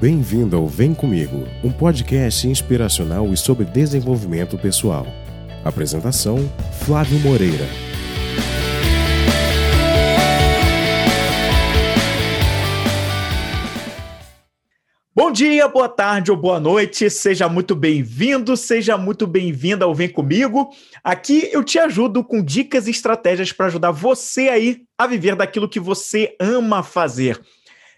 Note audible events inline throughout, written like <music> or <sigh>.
Bem-vindo ao Vem Comigo, um podcast inspiracional e sobre desenvolvimento pessoal. Apresentação: Flávio Moreira. Bom dia, boa tarde ou boa noite, seja muito bem-vindo, seja muito bem-vinda ao Vem Comigo. Aqui eu te ajudo com dicas e estratégias para ajudar você aí a viver daquilo que você ama fazer.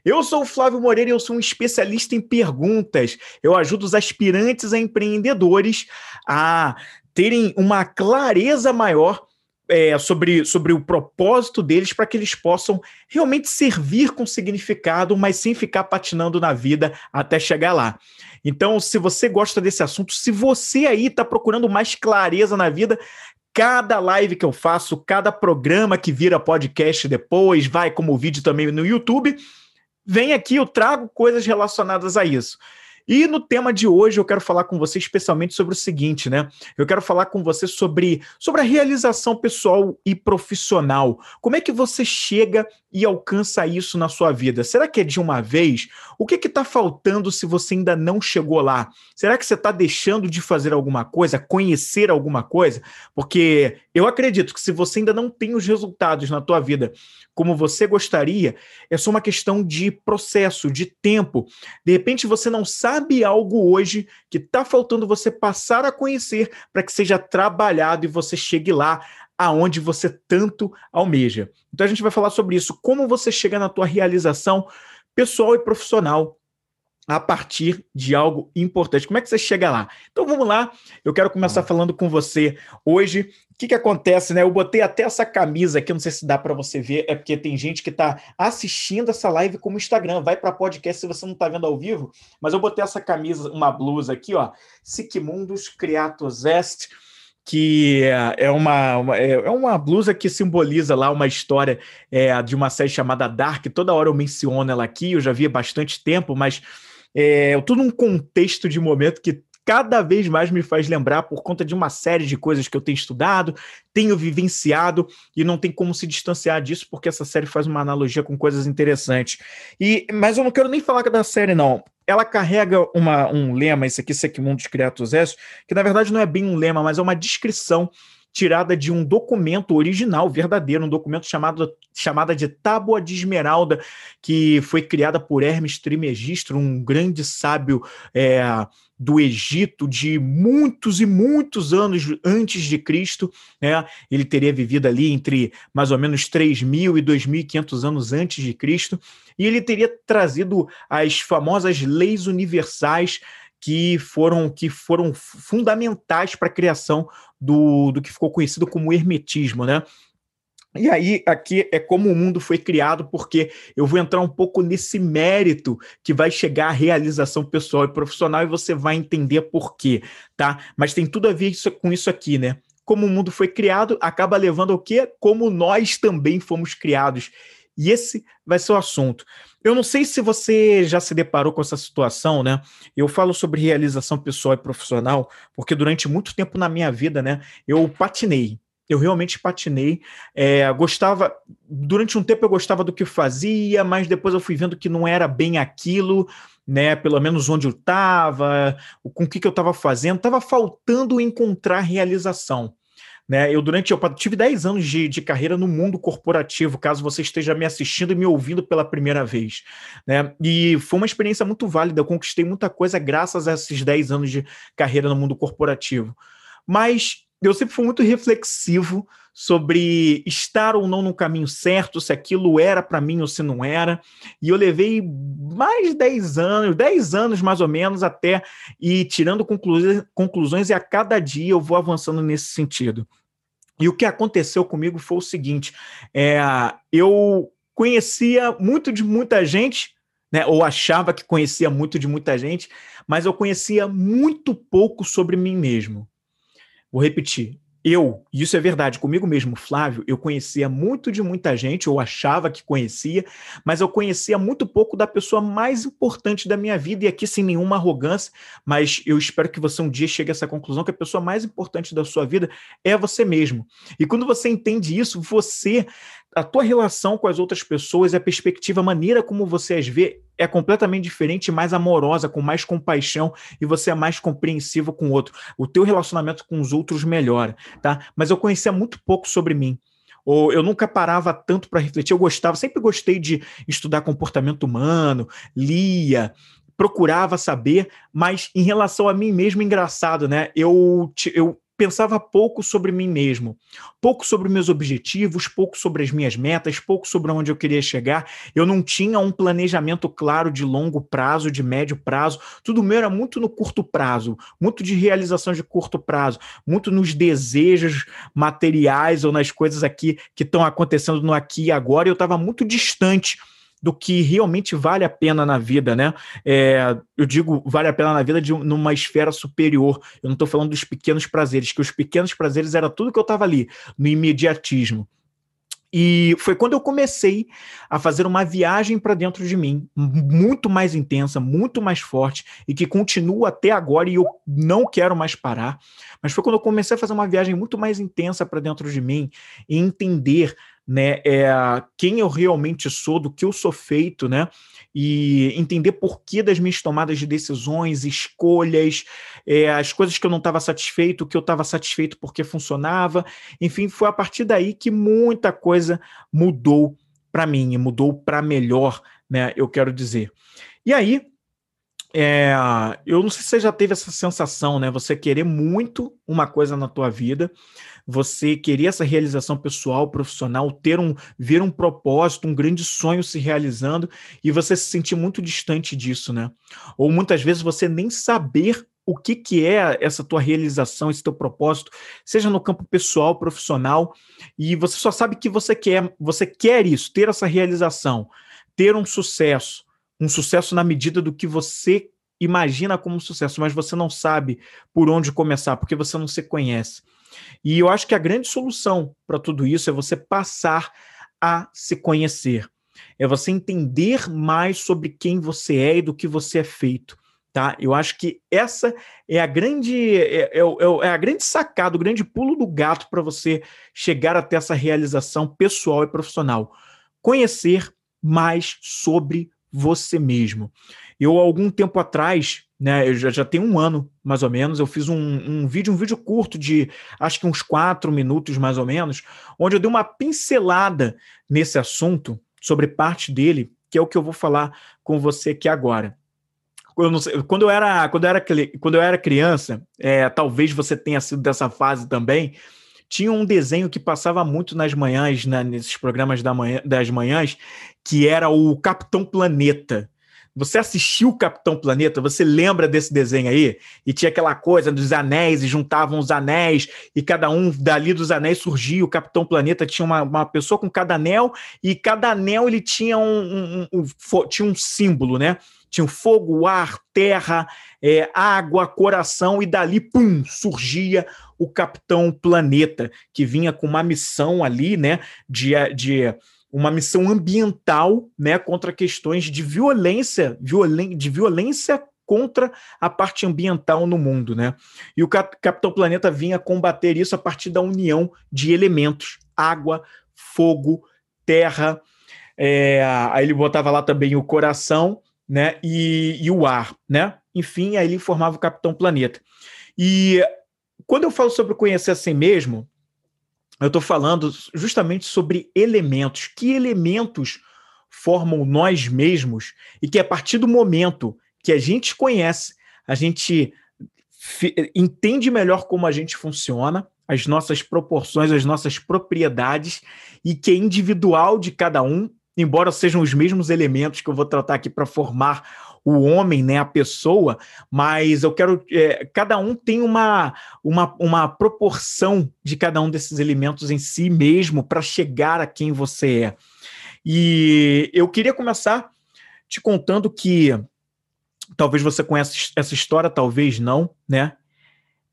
Eu sou o Flávio Moreira e eu sou um especialista em perguntas. Eu ajudo os aspirantes a empreendedores a terem uma clareza maior é, sobre, sobre o propósito deles para que eles possam realmente servir com significado, mas sem ficar patinando na vida até chegar lá. Então, se você gosta desse assunto, se você aí está procurando mais clareza na vida, cada live que eu faço, cada programa que vira podcast depois, vai como vídeo também no YouTube vem aqui, eu trago coisas relacionadas a isso. E no tema de hoje eu quero falar com você especialmente sobre o seguinte, né? Eu quero falar com você sobre, sobre a realização pessoal e profissional. Como é que você chega e alcança isso na sua vida? Será que é de uma vez? O que está faltando se você ainda não chegou lá? Será que você está deixando de fazer alguma coisa, conhecer alguma coisa? Porque eu acredito que se você ainda não tem os resultados na tua vida como você gostaria, é só uma questão de processo, de tempo. De repente você não sabe algo hoje que está faltando você passar a conhecer para que seja trabalhado e você chegue lá aonde você tanto almeja. Então a gente vai falar sobre isso, como você chega na tua realização pessoal e profissional a partir de algo importante. Como é que você chega lá? Então vamos lá. Eu quero começar falando com você hoje. O que, que acontece, né? Eu botei até essa camisa aqui, não sei se dá para você ver, é porque tem gente que está assistindo essa live como Instagram. Vai para podcast se você não está vendo ao vivo, mas eu botei essa camisa, uma blusa aqui, ó. Sigmundus Creatus Est que é uma, uma, é uma blusa que simboliza lá uma história é, de uma série chamada Dark. Toda hora eu menciono ela aqui, eu já vi há bastante tempo, mas é tudo um contexto de momento que cada vez mais me faz lembrar por conta de uma série de coisas que eu tenho estudado, tenho vivenciado e não tem como se distanciar disso porque essa série faz uma analogia com coisas interessantes. E mas eu não quero nem falar da série não. Ela carrega uma, um lema, esse aqui, Secmundus Creatus Est, que na verdade não é bem um lema, mas é uma descrição tirada de um documento original, verdadeiro, um documento chamado chamada de Tábua de Esmeralda, que foi criada por Hermes Trismegisto, um grande sábio é, do Egito de muitos e muitos anos antes de Cristo, né? Ele teria vivido ali entre mais ou menos 3.000 mil e 2.500 anos antes de Cristo, e ele teria trazido as famosas leis universais que foram, que foram fundamentais para a criação do, do que ficou conhecido como hermetismo, né? E aí, aqui é como o mundo foi criado, porque eu vou entrar um pouco nesse mérito que vai chegar à realização pessoal e profissional e você vai entender por quê, tá? Mas tem tudo a ver isso, com isso aqui, né? Como o mundo foi criado, acaba levando ao quê? Como nós também fomos criados. E esse vai ser o assunto. Eu não sei se você já se deparou com essa situação, né? Eu falo sobre realização pessoal e profissional, porque durante muito tempo na minha vida, né, eu patinei. Eu realmente patinei. É, gostava. Durante um tempo eu gostava do que fazia, mas depois eu fui vendo que não era bem aquilo, né? Pelo menos onde eu estava, com o que, que eu estava fazendo. Estava faltando encontrar realização. Né? Eu durante eu tive 10 anos de, de carreira no mundo corporativo, caso você esteja me assistindo e me ouvindo pela primeira vez. Né? E foi uma experiência muito válida, eu conquistei muita coisa graças a esses 10 anos de carreira no mundo corporativo. Mas eu sempre fui muito reflexivo sobre estar ou não no caminho certo, se aquilo era para mim ou se não era. E eu levei mais de 10 anos, 10 anos mais ou menos, até ir tirando conclusões, e a cada dia eu vou avançando nesse sentido. E o que aconteceu comigo foi o seguinte: é, eu conhecia muito de muita gente, né, ou achava que conhecia muito de muita gente, mas eu conhecia muito pouco sobre mim mesmo. Vou repetir. Eu, e isso é verdade, comigo mesmo, Flávio, eu conhecia muito de muita gente, ou achava que conhecia, mas eu conhecia muito pouco da pessoa mais importante da minha vida, e aqui sem nenhuma arrogância, mas eu espero que você um dia chegue a essa conclusão que a pessoa mais importante da sua vida é você mesmo. E quando você entende isso, você a tua relação com as outras pessoas, a perspectiva, a maneira como você as vê é completamente diferente, mais amorosa, com mais compaixão e você é mais compreensivo com o outro. O teu relacionamento com os outros melhora, tá? Mas eu conhecia muito pouco sobre mim. Ou eu nunca parava tanto para refletir. Eu gostava, sempre gostei de estudar comportamento humano, lia, procurava saber, mas em relação a mim mesmo, engraçado, né? Eu, eu pensava pouco sobre mim mesmo, pouco sobre meus objetivos, pouco sobre as minhas metas, pouco sobre onde eu queria chegar. Eu não tinha um planejamento claro de longo prazo, de médio prazo. Tudo meu era muito no curto prazo, muito de realização de curto prazo, muito nos desejos materiais ou nas coisas aqui que estão acontecendo no aqui e agora. Eu estava muito distante do que realmente vale a pena na vida, né? É, eu digo vale a pena na vida de numa esfera superior. Eu não estou falando dos pequenos prazeres, que os pequenos prazeres era tudo que eu estava ali, no imediatismo. E foi quando eu comecei a fazer uma viagem para dentro de mim, muito mais intensa, muito mais forte, e que continua até agora e eu não quero mais parar. Mas foi quando eu comecei a fazer uma viagem muito mais intensa para dentro de mim e entender né, é, quem eu realmente sou, do que eu sou feito, né, e entender por que das minhas tomadas de decisões, escolhas, é, as coisas que eu não estava satisfeito, o que eu estava satisfeito porque funcionava, enfim, foi a partir daí que muita coisa mudou para mim, mudou para melhor, né, eu quero dizer. E aí, é, eu não sei se você já teve essa sensação, né? Você querer muito uma coisa na tua vida, você querer essa realização pessoal, profissional, ter um ver um propósito, um grande sonho se realizando e você se sentir muito distante disso, né? Ou muitas vezes você nem saber o que, que é essa tua realização, esse teu propósito, seja no campo pessoal, profissional, e você só sabe que você quer, você quer isso, ter essa realização, ter um sucesso, um sucesso na medida do que você imagina como sucesso, mas você não sabe por onde começar, porque você não se conhece. E eu acho que a grande solução para tudo isso é você passar a se conhecer. É você entender mais sobre quem você é e do que você é feito. Tá? Eu acho que essa é a grande é, é, é, é a grande sacada, o grande pulo do gato para você chegar até essa realização pessoal e profissional. Conhecer mais sobre você mesmo. Eu, algum tempo atrás, né, eu já, já tenho um ano mais ou menos, eu fiz um, um vídeo, um vídeo curto de acho que uns quatro minutos mais ou menos, onde eu dei uma pincelada nesse assunto, sobre parte dele, que é o que eu vou falar com você aqui agora. Eu sei, quando, eu era, quando, eu era, quando eu era criança, é, talvez você tenha sido dessa fase também, tinha um desenho que passava muito nas manhãs, né, nesses programas da manhã, das manhãs, que era o Capitão Planeta. Você assistiu o Capitão Planeta? Você lembra desse desenho aí? E tinha aquela coisa dos anéis, e juntavam os anéis, e cada um dali dos anéis surgia. O Capitão Planeta tinha uma, uma pessoa com cada anel, e cada anel ele tinha um, um, um, um tinha um símbolo, né? Tinha fogo, ar, terra, é, água, coração, e dali, pum, surgia o Capitão Planeta, que vinha com uma missão ali, né? De, de uma missão ambiental né, contra questões de violência, violen de violência contra a parte ambiental no mundo, né? E o Cap Capitão Planeta vinha combater isso a partir da união de elementos: água, fogo, terra. É, aí ele botava lá também o coração, né? E, e o ar, né? Enfim, aí ele formava o Capitão Planeta. E quando eu falo sobre conhecer a si mesmo, eu estou falando justamente sobre elementos. Que elementos formam nós mesmos e que a partir do momento que a gente conhece, a gente entende melhor como a gente funciona, as nossas proporções, as nossas propriedades e que é individual de cada um, embora sejam os mesmos elementos que eu vou tratar aqui para formar o homem, né, a pessoa, mas eu quero. É, cada um tem uma, uma, uma proporção de cada um desses elementos em si mesmo para chegar a quem você é. E eu queria começar te contando que talvez você conheça essa história, talvez não, né?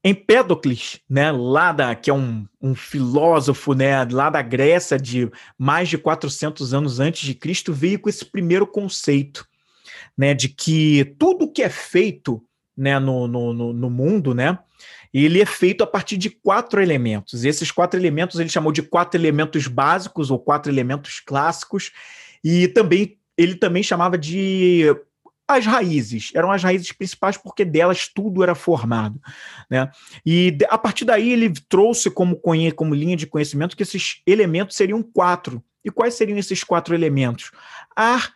Empédocles, né, lá da, que é um, um filósofo né, lá da Grécia de mais de 400 anos antes de Cristo, veio com esse primeiro conceito né, de que tudo que é feito né, no, no, no mundo, né, ele é feito a partir de quatro elementos. Esses quatro elementos ele chamou de quatro elementos básicos ou quatro elementos clássicos, e também ele também chamava de as raízes, eram as raízes principais porque delas tudo era formado. Né? E a partir daí ele trouxe como, como linha de conhecimento que esses elementos seriam quatro. E quais seriam esses quatro elementos? Ar,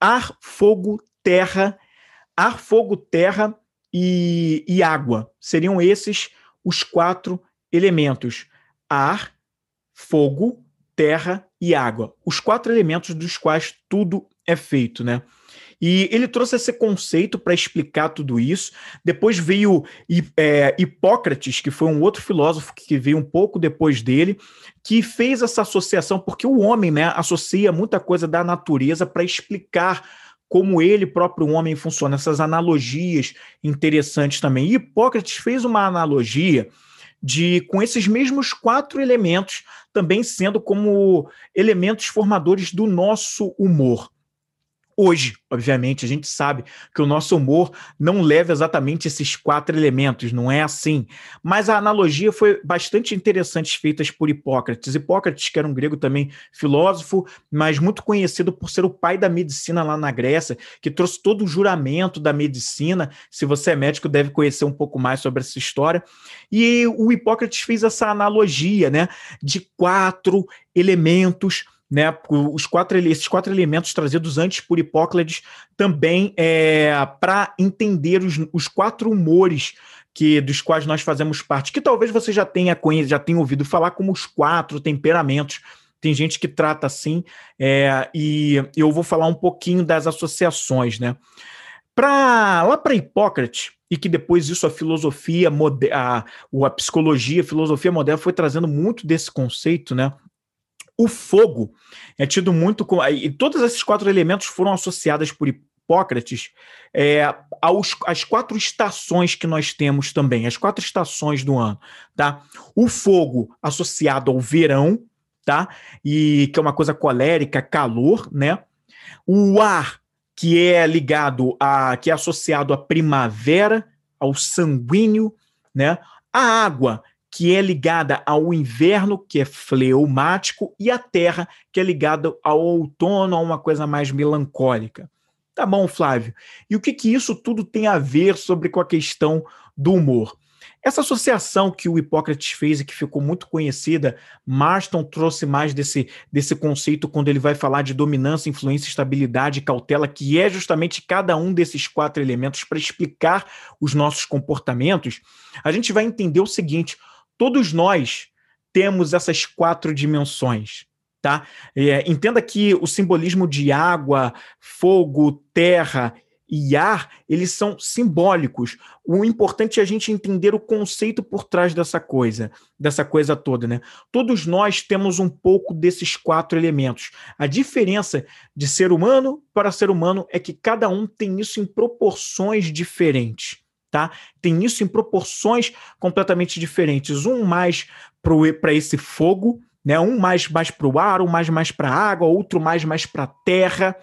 ar fogo, terra, ar, fogo, terra e, e água. Seriam esses os quatro elementos: ar, fogo, terra e água. Os quatro elementos dos quais tudo é feito, né? E ele trouxe esse conceito para explicar tudo isso. Depois veio é, Hipócrates, que foi um outro filósofo que veio um pouco depois dele, que fez essa associação, porque o homem né, associa muita coisa da natureza para explicar como ele próprio homem funciona, essas analogias interessantes também. E Hipócrates fez uma analogia de com esses mesmos quatro elementos também sendo como elementos formadores do nosso humor. Hoje, obviamente, a gente sabe que o nosso humor não leva exatamente esses quatro elementos, não é assim. Mas a analogia foi bastante interessante feita por Hipócrates. Hipócrates, que era um grego também filósofo, mas muito conhecido por ser o pai da medicina lá na Grécia, que trouxe todo o juramento da medicina. Se você é médico, deve conhecer um pouco mais sobre essa história. E o Hipócrates fez essa analogia, né, de quatro elementos né? Os quatro, esses quatro elementos trazidos antes por Hipócrates também é, para entender os, os quatro humores que dos quais nós fazemos parte, que talvez você já tenha já tenha ouvido falar como os quatro temperamentos. Tem gente que trata assim, é, e eu vou falar um pouquinho das associações, né? Pra, lá para Hipócrates, e que depois isso a filosofia, a, a psicologia, a filosofia moderna foi trazendo muito desse conceito, né? O fogo é tido muito como. E todos esses quatro elementos foram associados por Hipócrates é, aos, às quatro estações que nós temos também, as quatro estações do ano. Tá? O fogo associado ao verão, tá? E que é uma coisa colérica, calor, né? O ar, que é ligado a. que é associado à primavera, ao sanguíneo, né? A água, que é ligada ao inverno, que é fleumático, e a terra, que é ligada ao outono, a uma coisa mais melancólica. Tá bom, Flávio. E o que, que isso tudo tem a ver sobre com a questão do humor? Essa associação que o Hipócrates fez e que ficou muito conhecida, Marston trouxe mais desse, desse conceito quando ele vai falar de dominância, influência, estabilidade e cautela, que é justamente cada um desses quatro elementos para explicar os nossos comportamentos. A gente vai entender o seguinte: todos nós temos essas quatro dimensões. Tá? É, entenda que o simbolismo de água, fogo, terra e ar, eles são simbólicos. O importante é a gente entender o conceito por trás dessa coisa, dessa coisa toda, né? Todos nós temos um pouco desses quatro elementos. A diferença de ser humano para ser humano é que cada um tem isso em proporções diferentes tá? Tem isso em proporções completamente diferentes. Um mais para esse fogo, né? Um mais mais para o ar, um mais mais para a água, outro mais mais para a terra.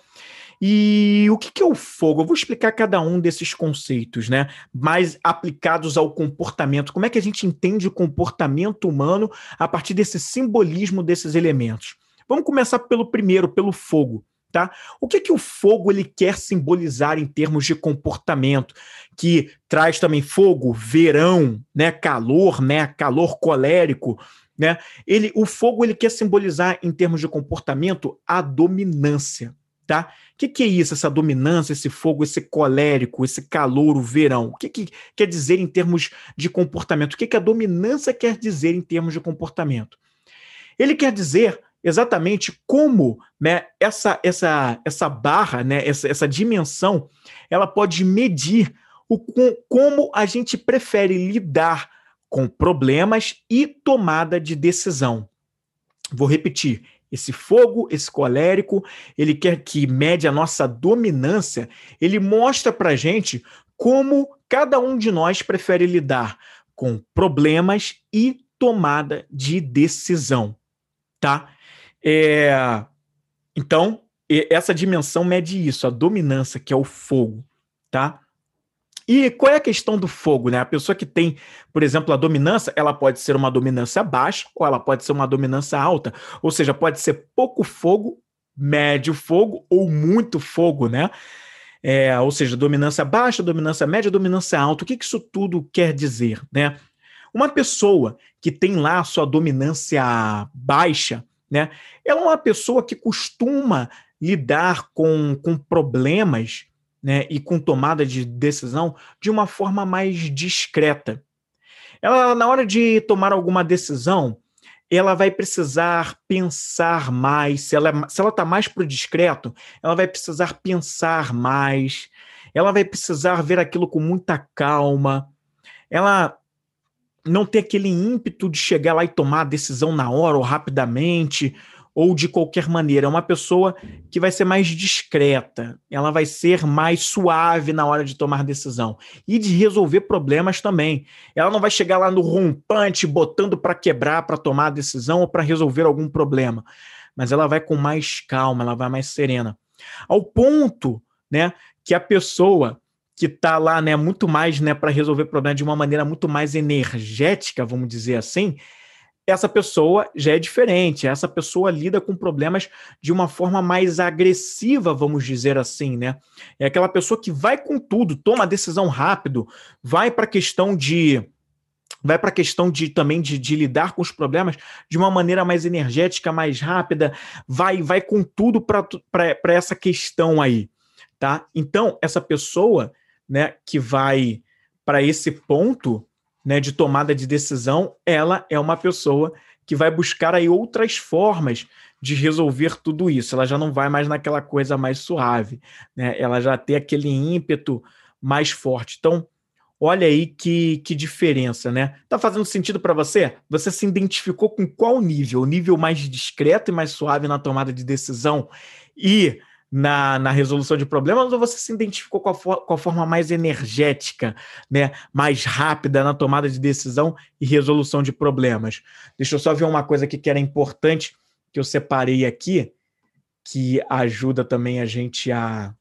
E o que, é o fogo? Eu vou explicar cada um desses conceitos, né? Mais aplicados ao comportamento. Como é que a gente entende o comportamento humano a partir desse simbolismo desses elementos? Vamos começar pelo primeiro, pelo fogo. Tá? O que, que o fogo ele quer simbolizar em termos de comportamento? Que traz também fogo, verão, né? calor, né? calor colérico. Né? Ele, o fogo ele quer simbolizar em termos de comportamento a dominância. Tá? O que, que é isso, essa dominância, esse fogo, esse colérico, esse calor, o verão? O que, que quer dizer em termos de comportamento? O que, que a dominância quer dizer em termos de comportamento? Ele quer dizer exatamente como né, essa, essa, essa barra, né, essa, essa dimensão, ela pode medir o, com, como a gente prefere lidar com problemas e tomada de decisão. Vou repetir. Esse fogo, esse colérico, ele quer que mede a nossa dominância, ele mostra para gente como cada um de nós prefere lidar com problemas e tomada de decisão, tá? É, então, essa dimensão mede isso, a dominância, que é o fogo, tá? E qual é a questão do fogo, né? A pessoa que tem, por exemplo, a dominância, ela pode ser uma dominância baixa ou ela pode ser uma dominância alta, ou seja, pode ser pouco fogo, médio fogo ou muito fogo, né? É, ou seja, dominância baixa, dominância média, dominância alta. O que, que isso tudo quer dizer, né? Uma pessoa que tem lá a sua dominância baixa, né? Ela é uma pessoa que costuma lidar com, com problemas né, e com tomada de decisão de uma forma mais discreta. Ela, na hora de tomar alguma decisão, ela vai precisar pensar mais. Se ela é se ela está mais para o discreto, ela vai precisar pensar mais. Ela vai precisar ver aquilo com muita calma. Ela não tem aquele ímpeto de chegar lá e tomar a decisão na hora ou rapidamente ou de qualquer maneira. É uma pessoa que vai ser mais discreta, ela vai ser mais suave na hora de tomar decisão e de resolver problemas também. Ela não vai chegar lá no rompante, botando para quebrar, para tomar a decisão ou para resolver algum problema, mas ela vai com mais calma, ela vai mais serena. Ao ponto, né, que a pessoa que está lá, né, muito mais, né, para resolver problemas de uma maneira muito mais energética, vamos dizer assim, essa pessoa já é diferente. Essa pessoa lida com problemas de uma forma mais agressiva, vamos dizer assim, né? É aquela pessoa que vai com tudo, toma decisão rápido, vai para a questão de vai para a questão de também de, de, lidar com os problemas de uma maneira mais energética, mais rápida, vai vai com tudo para essa questão aí, tá? Então, essa pessoa, né, que vai para esse ponto, né, de tomada de decisão, ela é uma pessoa que vai buscar aí outras formas de resolver tudo isso. Ela já não vai mais naquela coisa mais suave, né? Ela já tem aquele ímpeto mais forte. Então, olha aí que, que diferença, né? Tá fazendo sentido para você? Você se identificou com qual nível? O nível mais discreto e mais suave na tomada de decisão e na, na resolução de problemas ou você se identificou com a, com a forma mais energética, né, mais rápida na tomada de decisão e resolução de problemas? Deixa eu só ver uma coisa aqui que era importante que eu separei aqui, que ajuda também a gente a,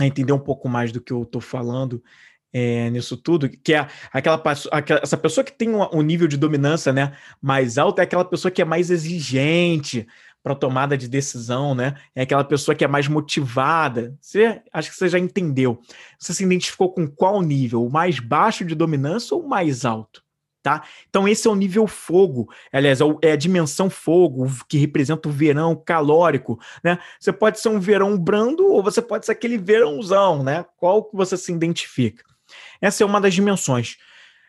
a entender um pouco mais do que eu estou falando. É, nisso tudo, que é aquela, aquela essa pessoa que tem um, um nível de dominância né, mais alto é aquela pessoa que é mais exigente, para tomada de decisão, né? É aquela pessoa que é mais motivada. Você acho que você já entendeu. Você se identificou com qual nível? O mais baixo de dominância ou o mais alto? Tá? Então, esse é o nível fogo, aliás, é, é a dimensão fogo, que representa o verão calórico. Né? Você pode ser um verão brando ou você pode ser aquele verãozão, né? Qual que você se identifica? Essa é uma das dimensões.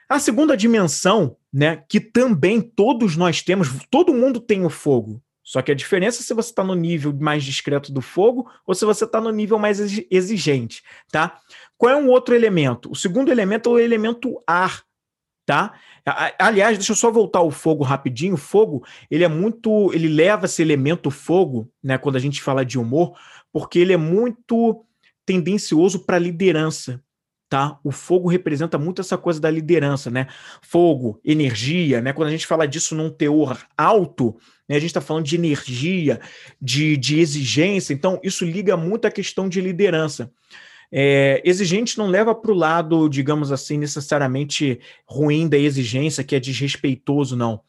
A segunda dimensão, né, que também todos nós temos, todo mundo tem o fogo, só que a diferença é se você está no nível mais discreto do fogo ou se você está no nível mais exigente, tá? Qual é um outro elemento? O segundo elemento é o elemento ar, tá? Aliás, deixa eu só voltar ao fogo rapidinho. O fogo, ele é muito, ele leva esse elemento fogo, né, quando a gente fala de humor, porque ele é muito tendencioso para liderança, tá? O fogo representa muito essa coisa da liderança, né? Fogo, energia, né? Quando a gente fala disso num teor alto, né? A gente está falando de energia, de, de exigência, então isso liga muito à questão de liderança. É, exigente não leva para o lado, digamos assim, necessariamente ruim da exigência, que é desrespeitoso, não.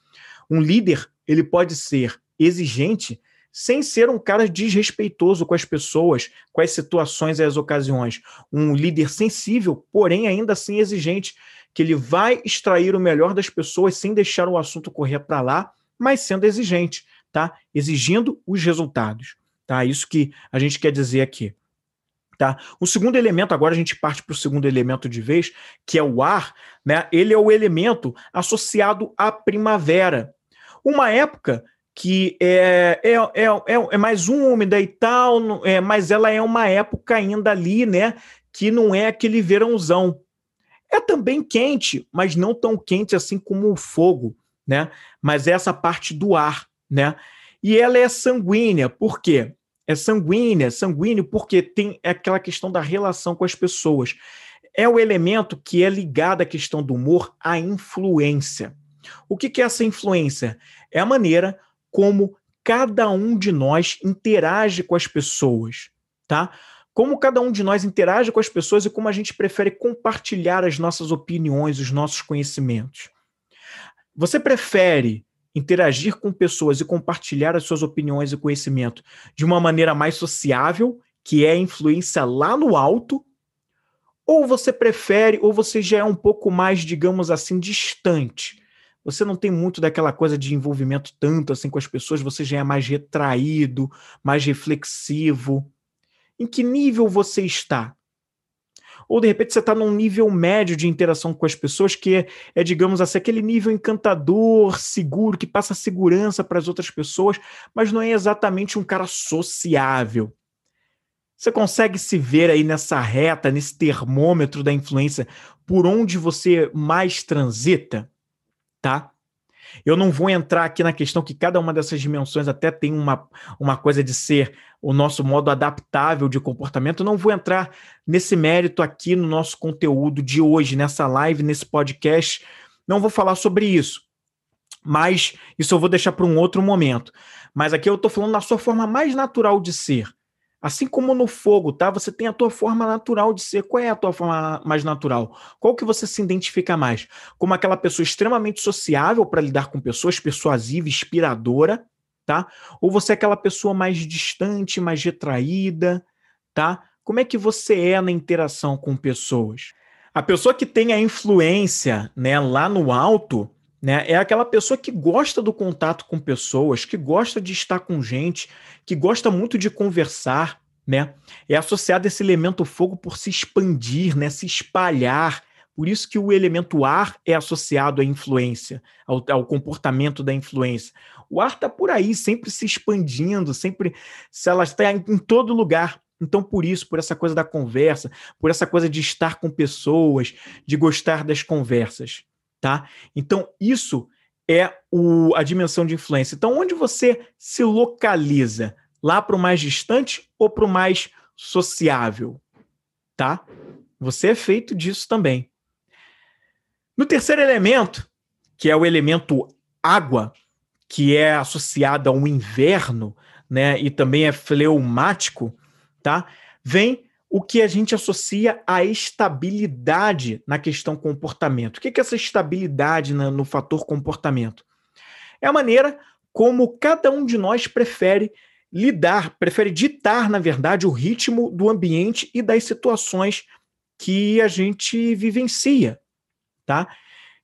Um líder, ele pode ser exigente sem ser um cara desrespeitoso com as pessoas, com as situações e as ocasiões. Um líder sensível, porém ainda assim exigente, que ele vai extrair o melhor das pessoas sem deixar o assunto correr para lá mas sendo exigente, tá? Exigindo os resultados, tá? Isso que a gente quer dizer aqui. Tá? O segundo elemento, agora a gente parte para o segundo elemento de vez, que é o ar, né? Ele é o elemento associado à primavera. Uma época que é, é, é, é, é mais úmida e tal, é, mas ela é uma época ainda ali, né? Que não é aquele verãozão. É também quente, mas não tão quente assim como o fogo né? Mas essa parte do ar, né? E ela é sanguínea, por quê? É sanguínea, sanguíneo porque tem aquela questão da relação com as pessoas. é o elemento que é ligado à questão do humor, à influência. O que, que é essa influência? É a maneira como cada um de nós interage com as pessoas, tá? Como cada um de nós interage com as pessoas e como a gente prefere compartilhar as nossas opiniões, os nossos conhecimentos. Você prefere interagir com pessoas e compartilhar as suas opiniões e conhecimento de uma maneira mais sociável, que é a influência lá no alto, ou você prefere, ou você já é um pouco mais, digamos assim, distante. Você não tem muito daquela coisa de envolvimento tanto assim com as pessoas, você já é mais retraído, mais reflexivo. Em que nível você está? Ou de repente você está num nível médio de interação com as pessoas, que é, é, digamos assim, aquele nível encantador, seguro, que passa segurança para as outras pessoas, mas não é exatamente um cara sociável. Você consegue se ver aí nessa reta, nesse termômetro da influência, por onde você mais transita? Tá? Eu não vou entrar aqui na questão que cada uma dessas dimensões até tem uma, uma coisa de ser o nosso modo adaptável de comportamento. Eu não vou entrar nesse mérito aqui no nosso conteúdo de hoje, nessa live, nesse podcast. Não vou falar sobre isso. Mas isso eu vou deixar para um outro momento. Mas aqui eu estou falando da sua forma mais natural de ser. Assim como no fogo, tá? Você tem a tua forma natural de ser. Qual é a tua forma mais natural? Qual que você se identifica mais? Como aquela pessoa extremamente sociável para lidar com pessoas, persuasiva, inspiradora, tá? Ou você é aquela pessoa mais distante, mais retraída, tá? Como é que você é na interação com pessoas? A pessoa que tem a influência, né, lá no alto, né? É aquela pessoa que gosta do contato com pessoas, que gosta de estar com gente, que gosta muito de conversar, né? É associado esse elemento fogo por se expandir, né? Se espalhar. Por isso que o elemento ar é associado à influência, ao, ao comportamento da influência. O ar está por aí, sempre se expandindo, sempre se ela está em, em todo lugar. Então, por isso, por essa coisa da conversa, por essa coisa de estar com pessoas, de gostar das conversas tá? Então, isso é o, a dimensão de influência. Então, onde você se localiza? Lá para o mais distante ou para o mais sociável? Tá? Você é feito disso também. No terceiro elemento, que é o elemento água, que é associado ao inverno, né, e também é fleumático, tá? Vem o que a gente associa à estabilidade na questão comportamento. O que é essa estabilidade no fator comportamento? É a maneira como cada um de nós prefere lidar, prefere ditar, na verdade, o ritmo do ambiente e das situações que a gente vivencia, tá?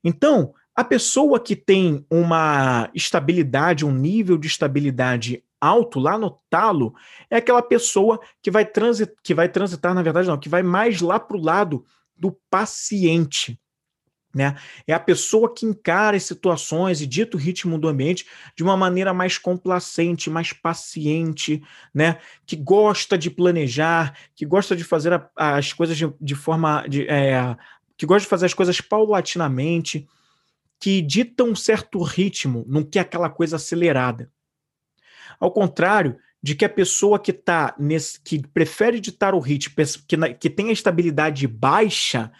Então, a pessoa que tem uma estabilidade, um nível de estabilidade alto, lá no talo, é aquela pessoa que vai, transit, que vai transitar, na verdade, não, que vai mais lá para o lado do paciente. Né? É a pessoa que encara as situações e dita o ritmo do ambiente de uma maneira mais complacente, mais paciente, né? que gosta de planejar, que gosta de fazer a, as coisas de, de forma. De, é, que gosta de fazer as coisas paulatinamente, que dita um certo ritmo, não quer aquela coisa acelerada. Ao contrário de que a pessoa que tá nesse, que prefere ditar o ritmo, que, que tem a estabilidade baixa,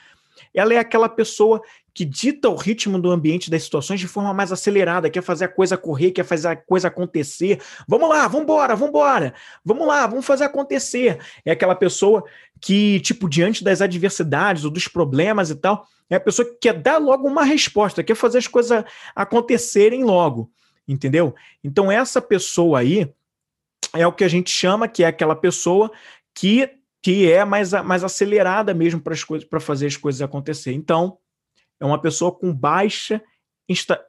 ela é aquela pessoa que dita o ritmo do ambiente das situações de forma mais acelerada, quer fazer a coisa correr, quer fazer a coisa acontecer. Vamos lá, vamos embora, vamos embora. Vamos lá, vamos fazer acontecer. É aquela pessoa que, tipo, diante das adversidades ou dos problemas e tal, é a pessoa que quer dar logo uma resposta, quer fazer as coisas acontecerem logo entendeu? Então, essa pessoa aí é o que a gente chama que é aquela pessoa que, que é mais, mais acelerada mesmo para as coisas para fazer as coisas acontecer. Então, é uma pessoa com baixa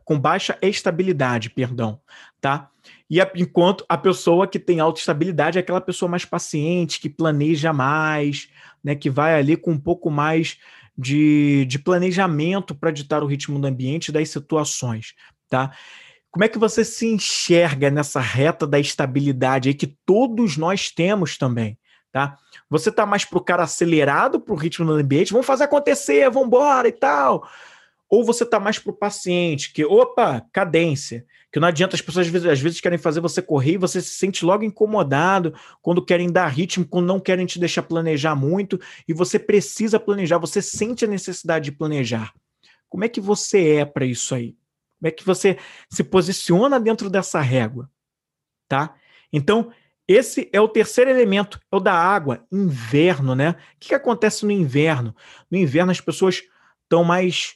com baixa estabilidade, perdão, tá? E a, enquanto a pessoa que tem alta estabilidade é aquela pessoa mais paciente, que planeja mais, né, que vai ali com um pouco mais de, de planejamento para ditar o ritmo do ambiente e das situações, tá? Como é que você se enxerga nessa reta da estabilidade aí que todos nós temos também? Tá? Você tá mais pro cara acelerado pro ritmo do ambiente, vamos fazer acontecer, vamos embora e tal. ou você está mais para o paciente, que, opa, cadência, que não adianta, as pessoas às vezes, às vezes, querem fazer você correr e você se sente logo incomodado quando querem dar ritmo, quando não querem te deixar planejar muito, e você precisa planejar, você sente a necessidade de planejar. Como é que você é para isso aí? Como é que você se posiciona dentro dessa régua? Tá? Então, esse é o terceiro elemento, é o da água, inverno, né? O que, que acontece no inverno? No inverno as pessoas estão mais.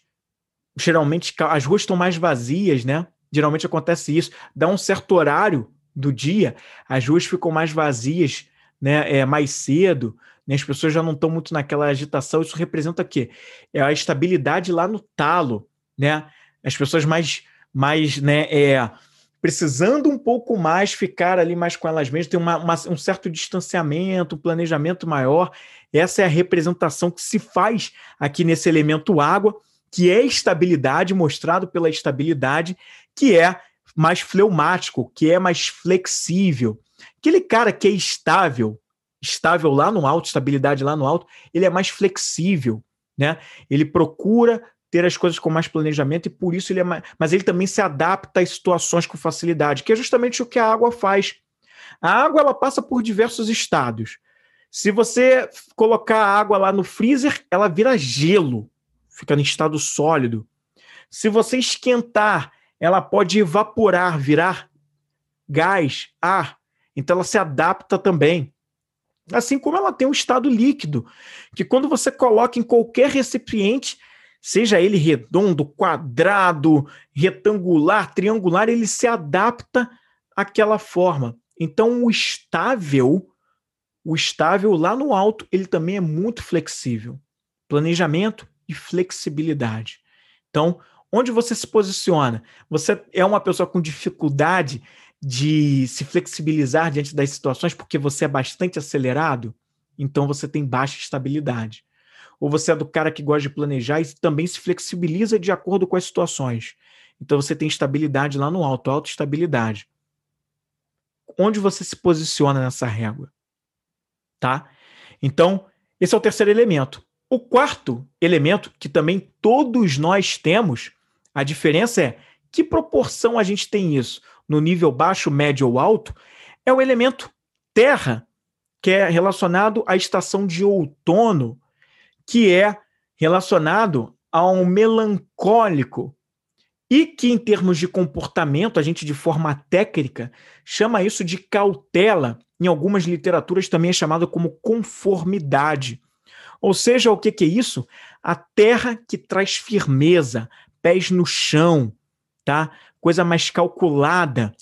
Geralmente as ruas estão mais vazias, né? Geralmente acontece isso. Dá um certo horário do dia, as ruas ficam mais vazias, né? É, mais cedo, né? as pessoas já não estão muito naquela agitação. Isso representa o quê? É a estabilidade lá no talo, né? As pessoas mais, mais né? É, precisando um pouco mais ficar ali mais com elas mesmas, tem uma, uma, um certo distanciamento, um planejamento maior. Essa é a representação que se faz aqui nesse elemento água, que é estabilidade, mostrado pela estabilidade, que é mais fleumático, que é mais flexível. Aquele cara que é estável, estável lá no alto, estabilidade lá no alto, ele é mais flexível, né? Ele procura ter as coisas com mais planejamento e por isso ele é mais. Mas ele também se adapta às situações com facilidade, que é justamente o que a água faz. A água ela passa por diversos estados. Se você colocar a água lá no freezer, ela vira gelo, fica em estado sólido. Se você esquentar, ela pode evaporar, virar gás, ar. Então ela se adapta também. Assim como ela tem um estado líquido, que quando você coloca em qualquer recipiente, seja ele redondo, quadrado, retangular, triangular, ele se adapta àquela forma. Então, o estável, o estável lá no alto, ele também é muito flexível. Planejamento e flexibilidade. Então, onde você se posiciona? Você é uma pessoa com dificuldade de se flexibilizar diante das situações porque você é bastante acelerado? Então, você tem baixa estabilidade ou você é do cara que gosta de planejar e também se flexibiliza de acordo com as situações. Então você tem estabilidade lá no alto, autoestabilidade. Onde você se posiciona nessa régua? Tá? Então, esse é o terceiro elemento. O quarto elemento, que também todos nós temos, a diferença é que proporção a gente tem isso no nível baixo, médio ou alto, é o elemento terra, que é relacionado à estação de outono que é relacionado a um melancólico e que, em termos de comportamento, a gente, de forma técnica, chama isso de cautela. Em algumas literaturas também é chamado como conformidade. Ou seja, o que, que é isso? A terra que traz firmeza, pés no chão, tá? Coisa mais calculada,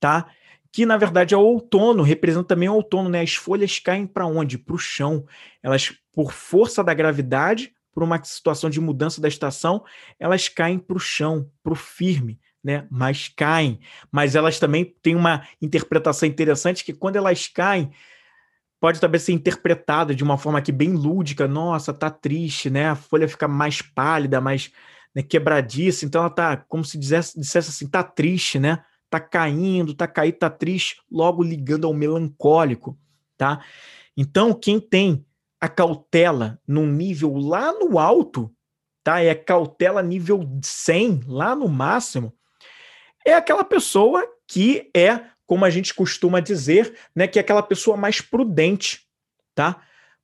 tá? Que na verdade é o outono, representa também o outono, né? As folhas caem para onde? Para o chão. Elas, por força da gravidade, por uma situação de mudança da estação, elas caem para o chão, para o firme, né? Mas caem. Mas elas também têm uma interpretação interessante que quando elas caem, pode também ser interpretada de uma forma aqui bem lúdica. Nossa, tá triste, né? A folha fica mais pálida, mais né, quebradiça. Então ela tá como se dissesse, dissesse assim, tá triste, né? Tá caindo, tá caído, tá triste, logo ligando ao melancólico, tá? Então, quem tem a cautela num nível lá no alto, tá? É cautela nível 100, lá no máximo, é aquela pessoa que é, como a gente costuma dizer, né, que é aquela pessoa mais prudente, tá?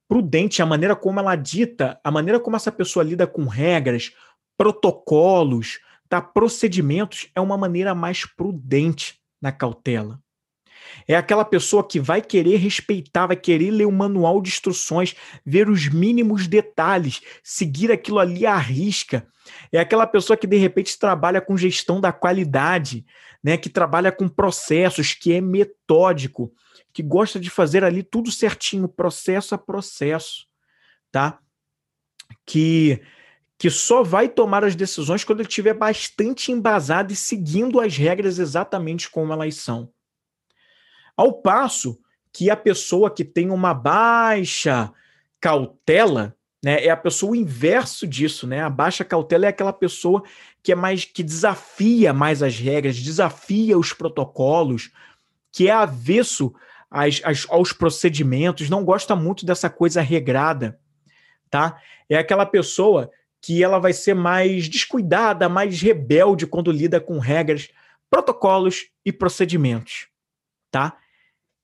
Prudente, a maneira como ela dita, a maneira como essa pessoa lida com regras, protocolos, tá? procedimentos é uma maneira mais prudente na cautela. É aquela pessoa que vai querer respeitar, vai querer ler o manual de instruções, ver os mínimos detalhes, seguir aquilo ali à risca. É aquela pessoa que de repente trabalha com gestão da qualidade, né, que trabalha com processos, que é metódico, que gosta de fazer ali tudo certinho, processo a processo, tá? Que que só vai tomar as decisões quando ele estiver bastante embasado e seguindo as regras exatamente como elas são. Ao passo que a pessoa que tem uma baixa cautela, né, é a pessoa inverso disso, né? A baixa cautela é aquela pessoa que é mais que desafia mais as regras, desafia os protocolos, que é avesso aos procedimentos, não gosta muito dessa coisa regrada, tá? É aquela pessoa que ela vai ser mais descuidada, mais rebelde quando lida com regras, protocolos e procedimentos, tá?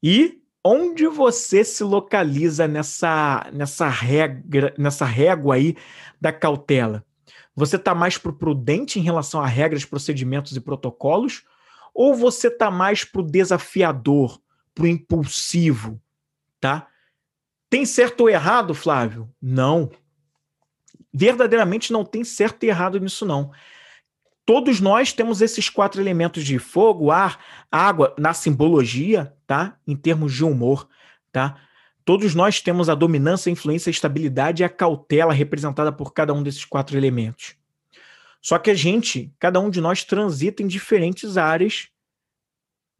E onde você se localiza nessa nessa regra, nessa régua aí da cautela? Você está mais pro prudente em relação a regras, procedimentos e protocolos ou você está mais pro desafiador, pro impulsivo, tá? Tem certo ou errado, Flávio? Não verdadeiramente não tem certo e errado nisso, não. Todos nós temos esses quatro elementos de fogo, ar, água, na simbologia, tá? Em termos de humor, tá? Todos nós temos a dominância, a influência, a estabilidade e a cautela representada por cada um desses quatro elementos. Só que a gente, cada um de nós transita em diferentes áreas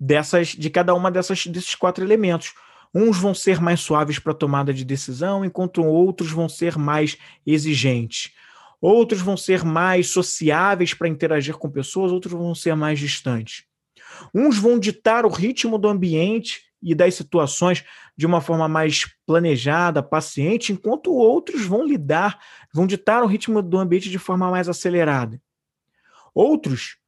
dessas, de cada uma dessas desses quatro elementos. Uns vão ser mais suaves para tomada de decisão, enquanto outros vão ser mais exigentes. Outros vão ser mais sociáveis para interagir com pessoas, outros vão ser mais distantes. Uns vão ditar o ritmo do ambiente e das situações de uma forma mais planejada, paciente, enquanto outros vão lidar, vão ditar o ritmo do ambiente de forma mais acelerada. Outros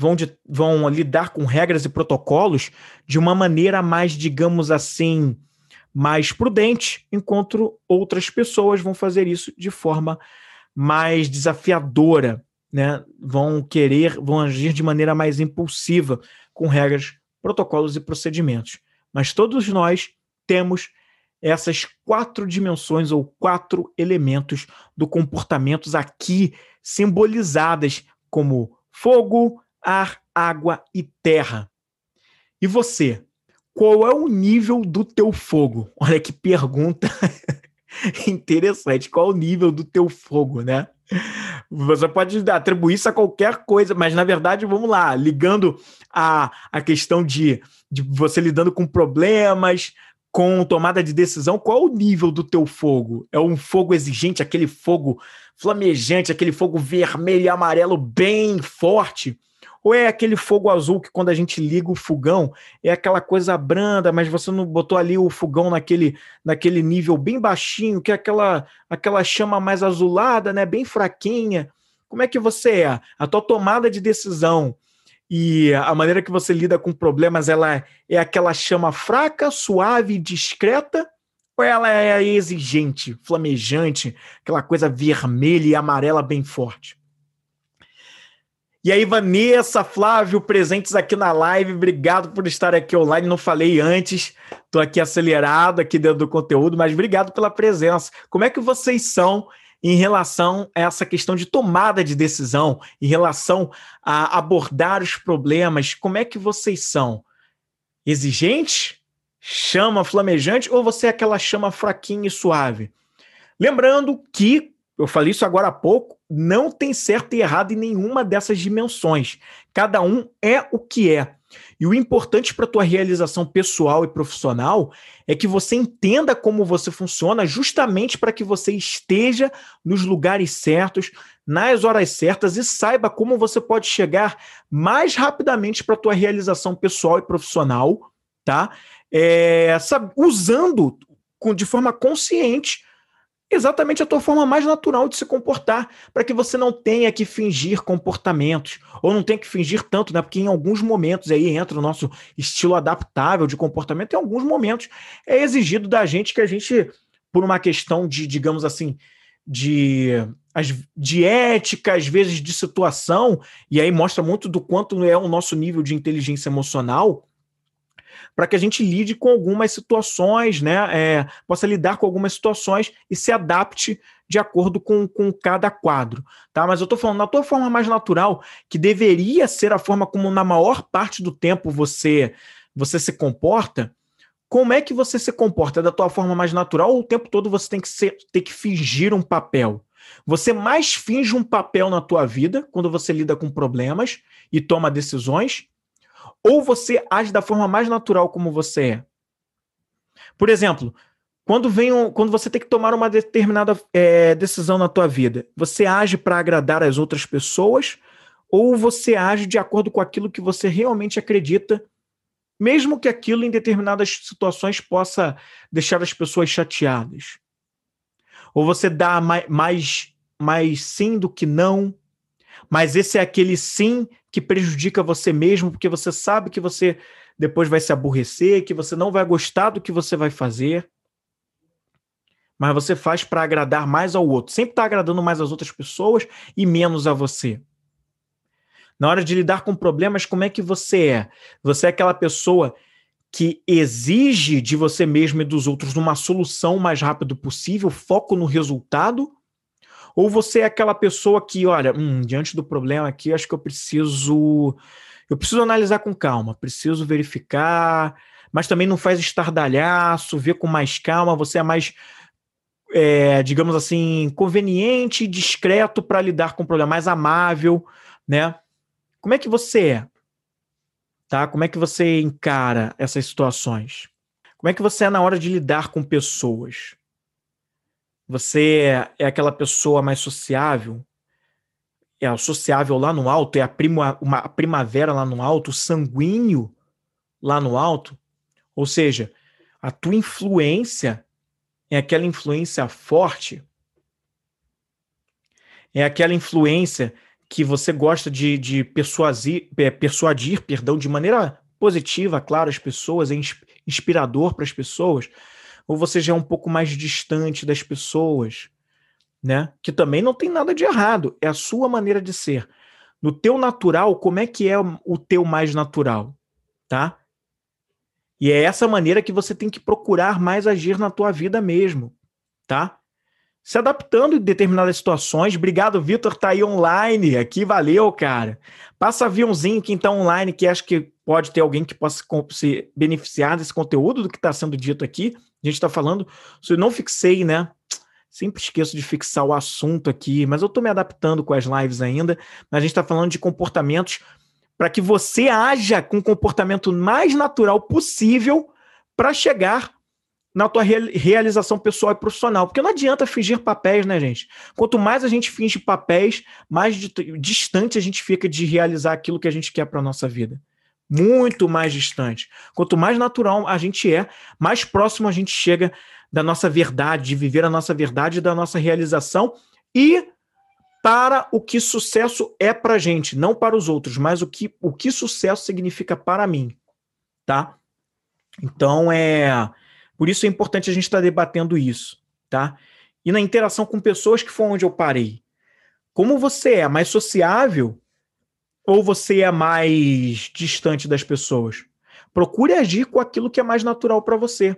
vão, de, vão lidar com regras e protocolos de uma maneira mais, digamos assim, mais prudente, enquanto outras pessoas vão fazer isso de forma mais desafiadora, né? Vão querer, vão agir de maneira mais impulsiva com regras, protocolos e procedimentos. Mas todos nós temos essas quatro dimensões ou quatro elementos do comportamento aqui simbolizadas como fogo, ar, água e terra. E você? Qual é o nível do teu fogo? Olha que pergunta <laughs> interessante. Qual é o nível do teu fogo, né? Você pode atribuir isso a qualquer coisa, mas na verdade, vamos lá, ligando a, a questão de, de você lidando com problemas, com tomada de decisão, qual é o nível do teu fogo? É um fogo exigente, aquele fogo flamejante, aquele fogo vermelho e amarelo bem forte? Ou é aquele fogo azul que quando a gente liga o fogão é aquela coisa branda, mas você não botou ali o fogão naquele, naquele nível bem baixinho, que é aquela, aquela chama mais azulada, né, bem fraquinha. Como é que você é? A tua tomada de decisão e a maneira que você lida com problemas, ela é aquela chama fraca, suave, discreta, ou ela é exigente, flamejante, aquela coisa vermelha e amarela bem forte? E aí, Vanessa, Flávio, presentes aqui na live, obrigado por estar aqui online. Não falei antes, estou aqui acelerado aqui dentro do conteúdo, mas obrigado pela presença. Como é que vocês são em relação a essa questão de tomada de decisão, em relação a abordar os problemas? Como é que vocês são? Exigentes? Chama flamejante? Ou você é aquela chama fraquinha e suave? Lembrando que eu falei isso agora há pouco, não tem certo e errado em nenhuma dessas dimensões. Cada um é o que é. E o importante para a tua realização pessoal e profissional é que você entenda como você funciona, justamente para que você esteja nos lugares certos, nas horas certas e saiba como você pode chegar mais rapidamente para a tua realização pessoal e profissional, tá? É, sabe, usando de forma consciente exatamente a tua forma mais natural de se comportar, para que você não tenha que fingir comportamentos, ou não tenha que fingir tanto, né? Porque em alguns momentos aí entra o nosso estilo adaptável de comportamento, em alguns momentos é exigido da gente que a gente, por uma questão de, digamos assim, de, de ética, às vezes de situação, e aí mostra muito do quanto é o nosso nível de inteligência emocional, para que a gente lide com algumas situações, né? É, possa lidar com algumas situações e se adapte de acordo com, com cada quadro, tá? Mas eu estou falando na tua forma mais natural, que deveria ser a forma como na maior parte do tempo você você se comporta. Como é que você se comporta da tua forma mais natural ou o tempo todo você tem que ser, ter que fingir um papel? Você mais finge um papel na tua vida quando você lida com problemas e toma decisões, ou você age da forma mais natural como você é. Por exemplo, quando vem um, quando você tem que tomar uma determinada é, decisão na tua vida, você age para agradar as outras pessoas ou você age de acordo com aquilo que você realmente acredita, mesmo que aquilo em determinadas situações possa deixar as pessoas chateadas? Ou você dá mais, mais mais sim do que não, mas esse é aquele sim que prejudica você mesmo, porque você sabe que você depois vai se aborrecer, que você não vai gostar do que você vai fazer. Mas você faz para agradar mais ao outro. Sempre está agradando mais às outras pessoas e menos a você. Na hora de lidar com problemas, como é que você é? Você é aquela pessoa que exige de você mesmo e dos outros uma solução o mais rápido possível, foco no resultado? Ou você é aquela pessoa que, olha, hum, diante do problema aqui, acho que eu preciso. Eu preciso analisar com calma, preciso verificar, mas também não faz estardalhaço, vê com mais calma, você é mais, é, digamos assim, conveniente, discreto para lidar com o problema, mais amável, né? Como é que você é? Tá? Como é que você encara essas situações? Como é que você é na hora de lidar com pessoas? Você é aquela pessoa mais sociável? É o sociável lá no alto? É a, prima, uma, a primavera lá no alto? O sanguíneo lá no alto? Ou seja, a tua influência é aquela influência forte? É aquela influência que você gosta de, de persuadir, é, persuadir perdão, de maneira positiva, claro, as pessoas, é inspirador para as pessoas, ou você já é um pouco mais distante das pessoas, né? Que também não tem nada de errado, é a sua maneira de ser. No teu natural, como é que é o teu mais natural, tá? E é essa maneira que você tem que procurar mais agir na tua vida mesmo, tá? se adaptando em determinadas situações. Obrigado, Vitor, tá aí online aqui, valeu, cara. Passa aviãozinho quem tá online, que acha que pode ter alguém que possa se beneficiar desse conteúdo do que está sendo dito aqui. A gente está falando, se eu não fixei, né? Sempre esqueço de fixar o assunto aqui, mas eu estou me adaptando com as lives ainda. Mas a gente está falando de comportamentos para que você haja com o comportamento mais natural possível para chegar na tua realização pessoal e profissional. Porque não adianta fingir papéis, né, gente? Quanto mais a gente finge papéis, mais distante a gente fica de realizar aquilo que a gente quer para nossa vida. Muito mais distante. Quanto mais natural a gente é, mais próximo a gente chega da nossa verdade, de viver a nossa verdade, da nossa realização e para o que sucesso é para gente, não para os outros, mas o que, o que sucesso significa para mim, tá? Então é por isso é importante a gente estar tá debatendo isso, tá? E na interação com pessoas que foi onde eu parei. Como você é mais sociável ou você é mais distante das pessoas? Procure agir com aquilo que é mais natural para você.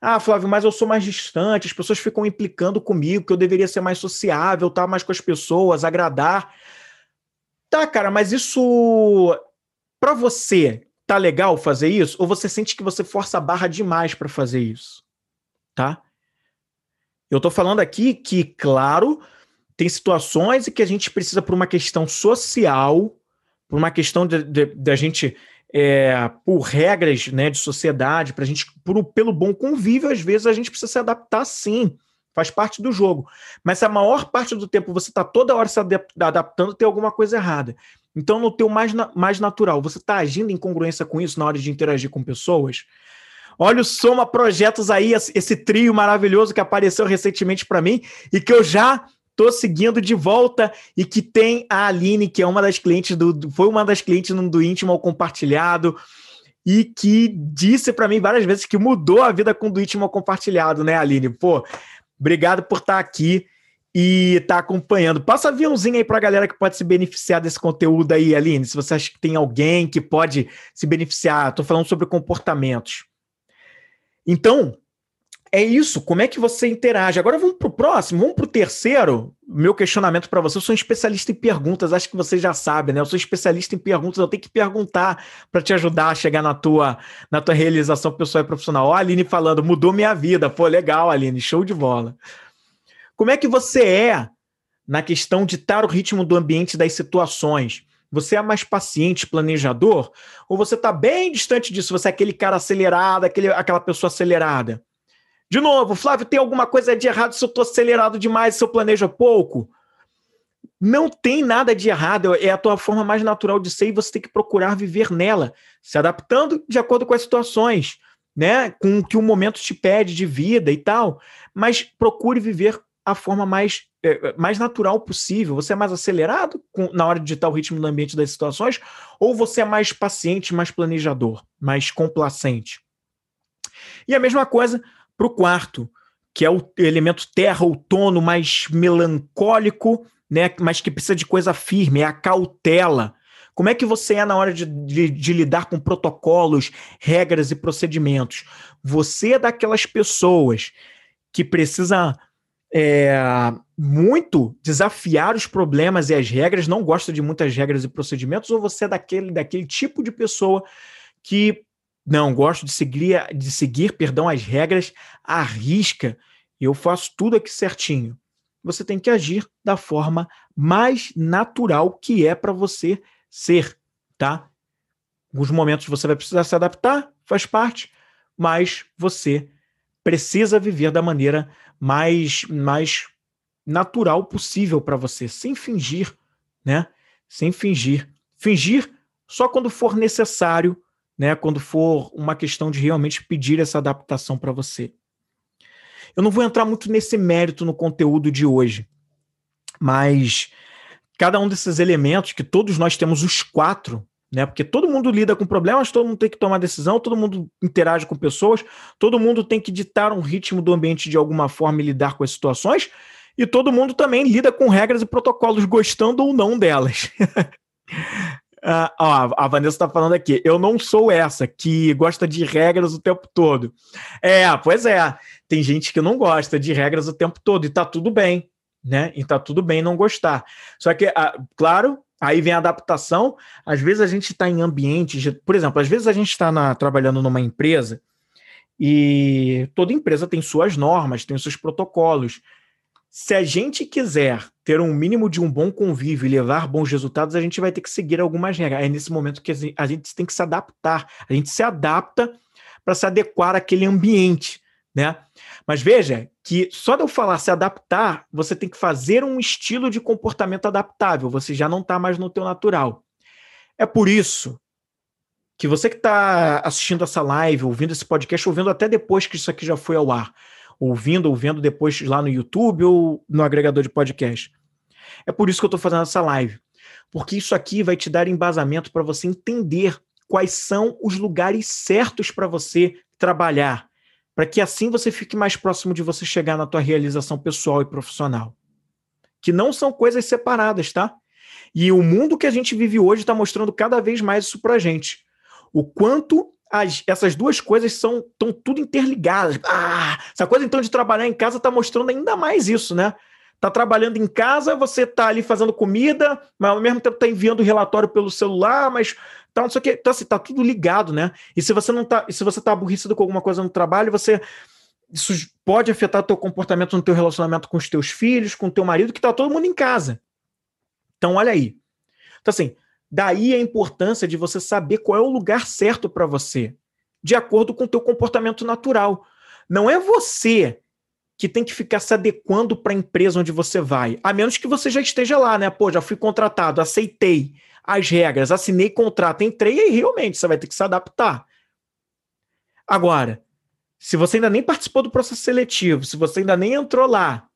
Ah, Flávio, mas eu sou mais distante, as pessoas ficam implicando comigo que eu deveria ser mais sociável, estar tá mais com as pessoas, agradar. Tá, cara, mas isso para você Tá legal fazer isso? Ou você sente que você força a barra demais para fazer isso? Tá? Eu tô falando aqui que, claro, tem situações em que a gente precisa, por uma questão social, por uma questão de, de, de a gente, é, por regras né, de sociedade, pra gente, por, pelo bom convívio, às vezes a gente precisa se adaptar sim. Faz parte do jogo. Mas a maior parte do tempo você está toda hora se adaptando, tem alguma coisa errada. Então, no teu mais, mais natural, você está agindo em congruência com isso na hora de interagir com pessoas? Olha o Soma Projetos aí, esse trio maravilhoso que apareceu recentemente para mim e que eu já tô seguindo de volta e que tem a Aline, que é uma das clientes do foi uma das clientes do íntimo ao compartilhado e que disse para mim várias vezes que mudou a vida com o do íntimo ao compartilhado, né, Aline? Pô, obrigado por estar tá aqui e tá acompanhando. Passa aviãozinho aí pra galera que pode se beneficiar desse conteúdo aí, Aline. Se você acha que tem alguém que pode se beneficiar, tô falando sobre comportamentos. Então, é isso. Como é que você interage? Agora vamos pro próximo, vamos pro terceiro. Meu questionamento para você. Eu sou um especialista em perguntas, acho que você já sabe, né? Eu sou especialista em perguntas, eu tenho que perguntar para te ajudar a chegar na tua, na tua realização pessoal e profissional. Ó, a Aline falando, mudou minha vida. Pô, legal, Aline, show de bola. Como é que você é na questão de estar o ritmo do ambiente das situações? Você é mais paciente, planejador? Ou você está bem distante disso? Você é aquele cara acelerado, aquele, aquela pessoa acelerada? De novo, Flávio, tem alguma coisa de errado se eu estou acelerado demais, se eu planejo pouco? Não tem nada de errado, é a tua forma mais natural de ser e você tem que procurar viver nela, se adaptando de acordo com as situações, né? Com o que o momento te pede de vida e tal. Mas procure viver a forma mais, é, mais natural possível? Você é mais acelerado com, na hora de digitar o ritmo do ambiente das situações? Ou você é mais paciente, mais planejador, mais complacente? E a mesma coisa para o quarto, que é o elemento terra, outono, mais melancólico, né, mas que precisa de coisa firme, é a cautela. Como é que você é na hora de, de, de, lidar com protocolos, regras e procedimentos? Você é daquelas pessoas que precisa é, muito desafiar os problemas e as regras, não gosta de muitas regras e procedimentos, ou você é daquele, daquele tipo de pessoa que não gosto de seguir, de seguir, perdão, as regras à risca. Eu faço tudo aqui certinho. Você tem que agir da forma mais natural que é para você ser, tá? Alguns momentos você vai precisar se adaptar, faz parte, mas você precisa viver da maneira mais, mais natural possível para você, sem fingir, né? Sem fingir. Fingir só quando for necessário, né? Quando for uma questão de realmente pedir essa adaptação para você. Eu não vou entrar muito nesse mérito no conteúdo de hoje, mas cada um desses elementos, que todos nós temos os quatro, né? Porque todo mundo lida com problemas, todo mundo tem que tomar decisão, todo mundo interage com pessoas, todo mundo tem que ditar um ritmo do ambiente de alguma forma e lidar com as situações, e todo mundo também lida com regras e protocolos, gostando ou não delas. <laughs> Ah, ó, a Vanessa está falando aqui. Eu não sou essa que gosta de regras o tempo todo. É, pois é. Tem gente que não gosta de regras o tempo todo e tá tudo bem né? E tá tudo bem não gostar. Só que, ah, claro, aí vem a adaptação. Às vezes a gente está em ambientes, por exemplo, às vezes a gente está trabalhando numa empresa e toda empresa tem suas normas, tem seus protocolos. Se a gente quiser ter um mínimo de um bom convívio e levar bons resultados, a gente vai ter que seguir algumas regras. É nesse momento que a gente tem que se adaptar. A gente se adapta para se adequar àquele ambiente né? Mas veja que só de eu falar se adaptar, você tem que fazer um estilo de comportamento adaptável, você já não está mais no teu natural. É por isso que você que está assistindo essa live, ouvindo esse podcast, ouvindo até depois que isso aqui já foi ao ar, ouvindo ou vendo depois lá no YouTube ou no agregador de podcast. É por isso que eu estou fazendo essa live, porque isso aqui vai te dar embasamento para você entender quais são os lugares certos para você trabalhar, para que assim você fique mais próximo de você chegar na tua realização pessoal e profissional. Que não são coisas separadas, tá? E o mundo que a gente vive hoje está mostrando cada vez mais isso para gente. O quanto as, essas duas coisas são estão tudo interligadas. Ah, essa coisa então de trabalhar em casa está mostrando ainda mais isso, né? Tá trabalhando em casa, você tá ali fazendo comida, mas ao mesmo tempo tá enviando relatório pelo celular, mas tá, não sei o que. Então, assim, tá tudo ligado, né? E se você não tá, se você tá aborrecido com alguma coisa no trabalho, você. Isso pode afetar teu comportamento no teu relacionamento com os teus filhos, com o teu marido, que tá todo mundo em casa. Então, olha aí. Então, assim, daí a importância de você saber qual é o lugar certo para você, de acordo com o teu comportamento natural. Não é você que tem que ficar se adequando para a empresa onde você vai, a menos que você já esteja lá, né? Pô, já fui contratado, aceitei as regras, assinei contrato, entrei e realmente você vai ter que se adaptar. Agora, se você ainda nem participou do processo seletivo, se você ainda nem entrou lá,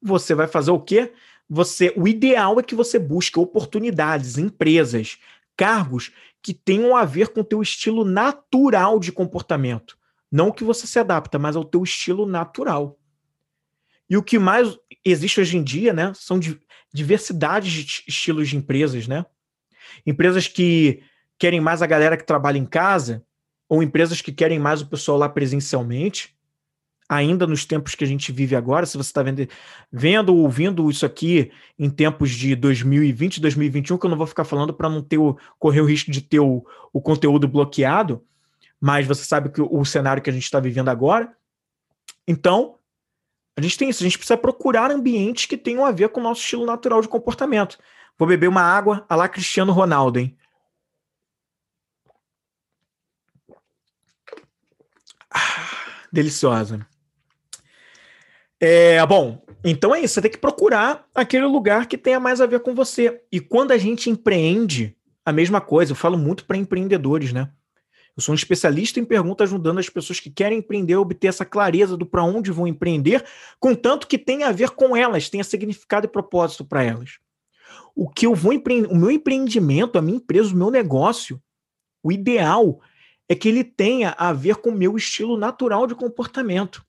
você vai fazer o quê? Você, o ideal é que você busque oportunidades, empresas, cargos que tenham a ver com o teu estilo natural de comportamento. Não que você se adapta, mas ao teu estilo natural. E o que mais existe hoje em dia, né, são diversidades de estilos de empresas, né? Empresas que querem mais a galera que trabalha em casa, ou empresas que querem mais o pessoal lá presencialmente, ainda nos tempos que a gente vive agora, se você está vendo, vendo ou ouvindo isso aqui em tempos de 2020, 2021, que eu não vou ficar falando para não ter o, correr o risco de ter o, o conteúdo bloqueado, mas você sabe que o, o cenário que a gente está vivendo agora. Então, a gente tem isso, a gente precisa procurar ambientes que tenham a ver com o nosso estilo natural de comportamento. Vou beber uma água a lá Cristiano Ronaldo, hein? Ah, deliciosa. É, bom, então é isso. Você tem que procurar aquele lugar que tenha mais a ver com você. E quando a gente empreende, a mesma coisa. Eu falo muito para empreendedores, né? Eu sou um especialista em perguntas ajudando as pessoas que querem empreender a obter essa clareza do para onde vão empreender, contanto que tenha a ver com elas, tenha significado e propósito para elas. O que eu vou empreender, o meu empreendimento, a minha empresa, o meu negócio, o ideal é que ele tenha a ver com o meu estilo natural de comportamento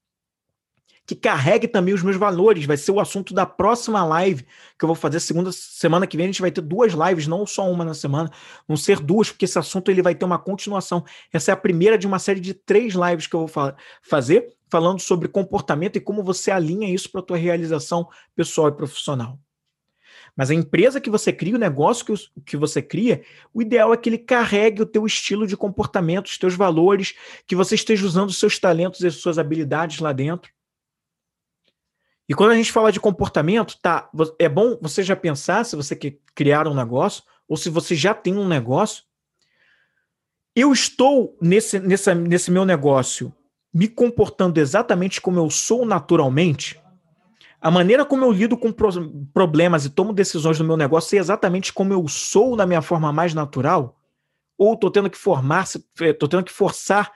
que carregue também os meus valores. Vai ser o assunto da próxima live que eu vou fazer segunda semana que vem. A gente vai ter duas lives, não só uma na semana, vão ser duas, porque esse assunto ele vai ter uma continuação. Essa é a primeira de uma série de três lives que eu vou fa fazer falando sobre comportamento e como você alinha isso para a tua realização pessoal e profissional. Mas a empresa que você cria, o negócio que, que você cria, o ideal é que ele carregue o teu estilo de comportamento, os teus valores, que você esteja usando os seus talentos e as suas habilidades lá dentro. E quando a gente fala de comportamento, tá, é bom você já pensar se você quer criar um negócio ou se você já tem um negócio. Eu estou nesse, nesse, nesse meu negócio me comportando exatamente como eu sou naturalmente. A maneira como eu lido com pro problemas e tomo decisões no meu negócio é exatamente como eu sou na minha forma mais natural? Ou estou tendo que formar, estou tendo que forçar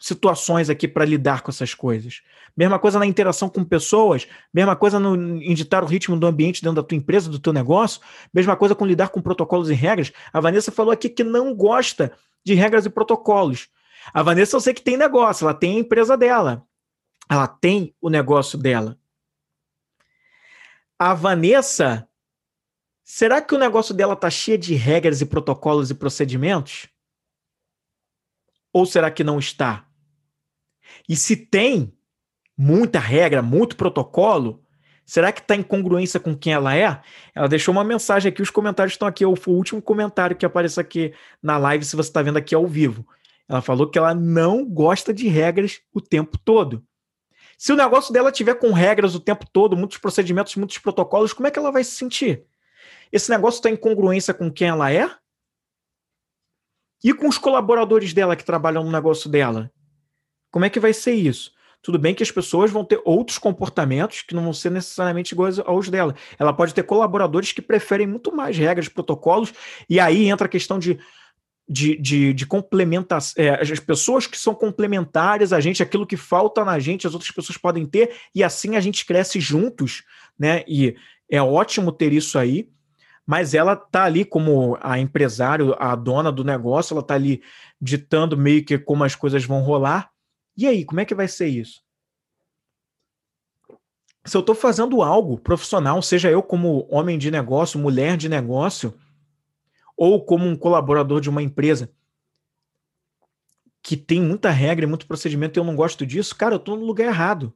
situações aqui para lidar com essas coisas. Mesma coisa na interação com pessoas, mesma coisa no, em ditar o ritmo do ambiente dentro da tua empresa, do teu negócio, mesma coisa com lidar com protocolos e regras. A Vanessa falou aqui que não gosta de regras e protocolos. A Vanessa eu sei que tem negócio, ela tem a empresa dela. Ela tem o negócio dela. A Vanessa, será que o negócio dela tá cheio de regras e protocolos e procedimentos? Ou será que não está? E se tem muita regra, muito protocolo, será que está em congruência com quem ela é? Ela deixou uma mensagem aqui, os comentários estão aqui, o último comentário que aparece aqui na live, se você está vendo aqui ao vivo. Ela falou que ela não gosta de regras o tempo todo. Se o negócio dela tiver com regras o tempo todo, muitos procedimentos, muitos protocolos, como é que ela vai se sentir? Esse negócio está em congruência com quem ela é? E com os colaboradores dela que trabalham no negócio dela? Como é que vai ser isso? Tudo bem que as pessoas vão ter outros comportamentos que não vão ser necessariamente iguais aos dela. Ela pode ter colaboradores que preferem muito mais regras, protocolos, e aí entra a questão de, de, de, de. É, as pessoas que são complementares a gente, aquilo que falta na gente, as outras pessoas podem ter, e assim a gente cresce juntos, né? E é ótimo ter isso aí mas ela tá ali como a empresário, a dona do negócio, ela tá ali ditando meio que como as coisas vão rolar. E aí, como é que vai ser isso? Se eu estou fazendo algo profissional, seja eu como homem de negócio, mulher de negócio, ou como um colaborador de uma empresa que tem muita regra e muito procedimento e eu não gosto disso, cara, eu estou no lugar errado.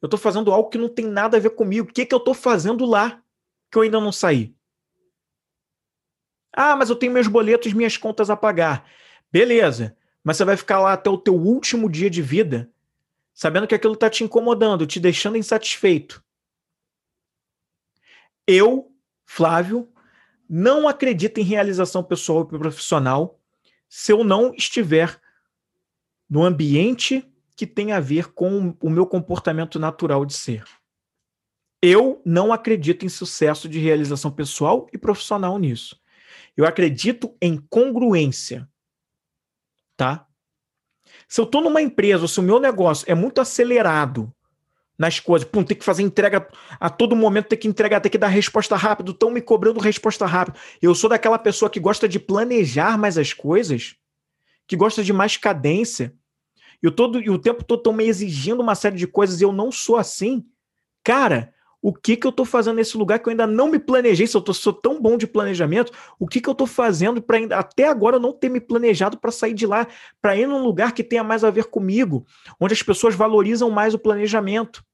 Eu estou fazendo algo que não tem nada a ver comigo. O que, que eu estou fazendo lá que eu ainda não saí? Ah, mas eu tenho meus boletos, minhas contas a pagar. Beleza mas você vai ficar lá até o teu último dia de vida, sabendo que aquilo está te incomodando, te deixando insatisfeito. Eu, Flávio, não acredito em realização pessoal e profissional se eu não estiver no ambiente que tem a ver com o meu comportamento natural de ser. Eu não acredito em sucesso de realização pessoal e profissional nisso. Eu acredito em congruência tá? Se eu estou numa empresa, se o meu negócio é muito acelerado nas coisas, pum, tem que fazer entrega a todo momento, tem que entregar, tem que dar resposta rápido, estão me cobrando resposta rápida. Eu sou daquela pessoa que gosta de planejar mais as coisas, que gosta de mais cadência. E, todo, e o tempo todo estão me exigindo uma série de coisas e eu não sou assim. Cara, o que, que eu estou fazendo nesse lugar que eu ainda não me planejei, se eu tô, sou tão bom de planejamento, o que, que eu estou fazendo para até agora não ter me planejado para sair de lá, para ir num lugar que tenha mais a ver comigo, onde as pessoas valorizam mais o planejamento,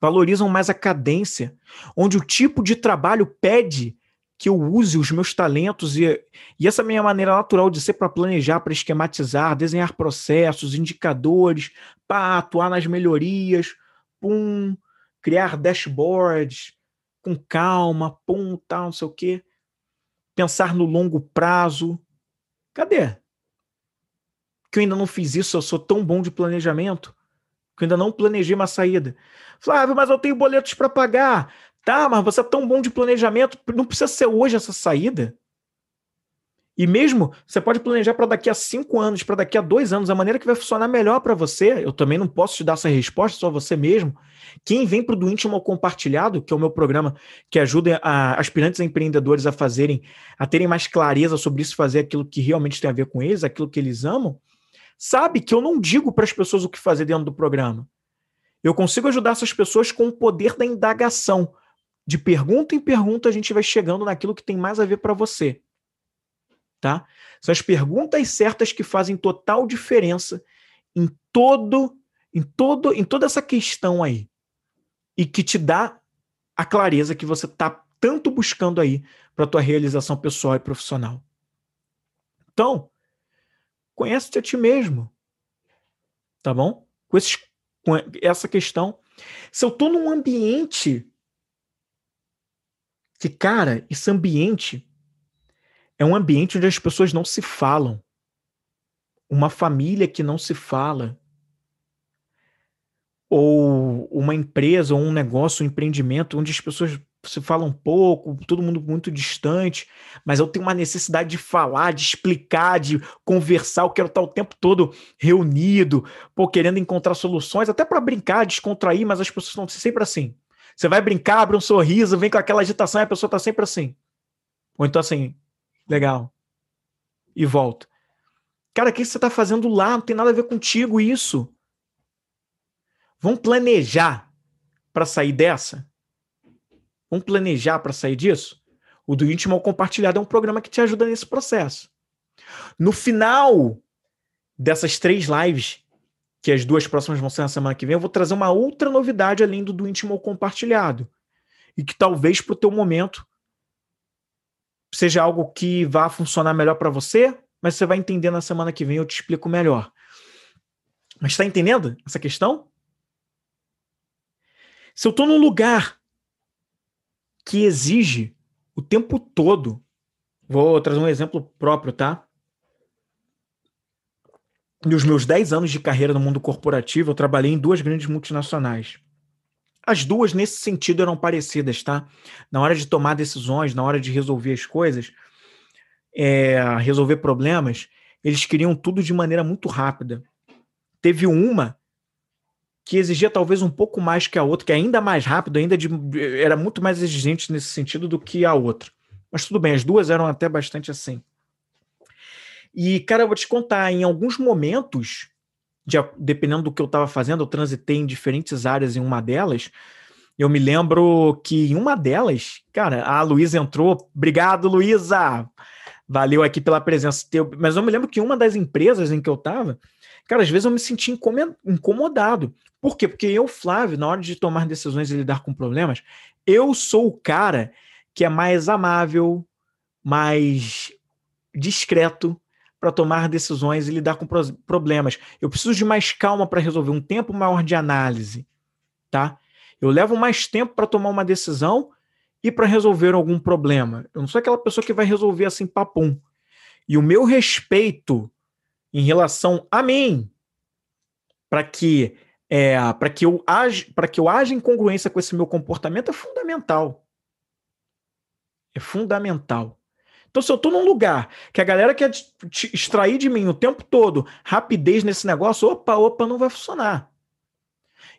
valorizam mais a cadência, onde o tipo de trabalho pede que eu use os meus talentos e, e essa minha maneira natural de ser para planejar, para esquematizar, desenhar processos, indicadores, para atuar nas melhorias, pum, criar dashboards com calma, pum, tal, não sei o quê. Pensar no longo prazo. Cadê? Que eu ainda não fiz isso, eu sou tão bom de planejamento, que eu ainda não planejei uma saída. Flávio, mas eu tenho boletos para pagar. Tá, mas você é tão bom de planejamento, não precisa ser hoje essa saída. E mesmo você pode planejar para daqui a cinco anos, para daqui a dois anos, a maneira que vai funcionar melhor para você. Eu também não posso te dar essa resposta, só você mesmo. Quem vem para o do íntimo ao compartilhado, que é o meu programa que ajuda a, aspirantes a empreendedores a fazerem, a terem mais clareza sobre isso, fazer aquilo que realmente tem a ver com eles, aquilo que eles amam, sabe que eu não digo para as pessoas o que fazer dentro do programa. Eu consigo ajudar essas pessoas com o poder da indagação. De pergunta em pergunta, a gente vai chegando naquilo que tem mais a ver para você tá? São as perguntas certas que fazem total diferença em todo, em todo, em toda essa questão aí e que te dá a clareza que você está tanto buscando aí para tua realização pessoal e profissional. Então, conhece-te a ti mesmo, tá bom? Com, esses, com essa questão, se eu estou num ambiente que, cara, esse ambiente é um ambiente onde as pessoas não se falam. Uma família que não se fala. Ou uma empresa, ou um negócio, um empreendimento, onde as pessoas se falam pouco, todo mundo muito distante, mas eu tenho uma necessidade de falar, de explicar, de conversar, eu quero estar o tempo todo reunido, pô, querendo encontrar soluções, até para brincar, descontrair, mas as pessoas estão sempre assim. Você vai brincar, abre um sorriso, vem com aquela agitação e a pessoa está sempre assim. Ou então assim, Legal. E volta. Cara, o que você está fazendo lá? Não tem nada a ver contigo isso. Vamos planejar para sair dessa? Vamos planejar para sair disso? O do íntimo ao compartilhado é um programa que te ajuda nesse processo. No final dessas três lives, que as duas próximas vão ser na semana que vem, eu vou trazer uma outra novidade além do do íntimo ao compartilhado. E que talvez para o teu momento seja algo que vá funcionar melhor para você, mas você vai entender na semana que vem, eu te explico melhor. Mas está entendendo essa questão? Se eu estou num lugar que exige o tempo todo, vou trazer um exemplo próprio, tá? Nos meus 10 anos de carreira no mundo corporativo, eu trabalhei em duas grandes multinacionais. As duas, nesse sentido, eram parecidas, tá? Na hora de tomar decisões, na hora de resolver as coisas, é, resolver problemas, eles queriam tudo de maneira muito rápida. Teve uma que exigia talvez um pouco mais que a outra, que é ainda mais rápido, ainda de, era muito mais exigente nesse sentido do que a outra. Mas tudo bem, as duas eram até bastante assim. E, cara, eu vou te contar, em alguns momentos, de, dependendo do que eu estava fazendo, eu transitei em diferentes áreas em uma delas. Eu me lembro que em uma delas, cara, a Luísa entrou. Obrigado, Luísa! Valeu aqui pela presença. Mas eu me lembro que uma das empresas em que eu estava, cara, às vezes eu me senti incomodado. Por quê? Porque eu, Flávio, na hora de tomar decisões e lidar com problemas, eu sou o cara que é mais amável, mais discreto, para tomar decisões e lidar com problemas. Eu preciso de mais calma para resolver, um tempo maior de análise, tá? Eu levo mais tempo para tomar uma decisão e para resolver algum problema. Eu não sou aquela pessoa que vai resolver assim papum. E o meu respeito em relação a mim, para que é, para que eu age, para que eu haja em congruência com esse meu comportamento é fundamental. É fundamental. Então, se eu estou num lugar que a galera quer extrair de mim o tempo todo rapidez nesse negócio, opa, opa, não vai funcionar.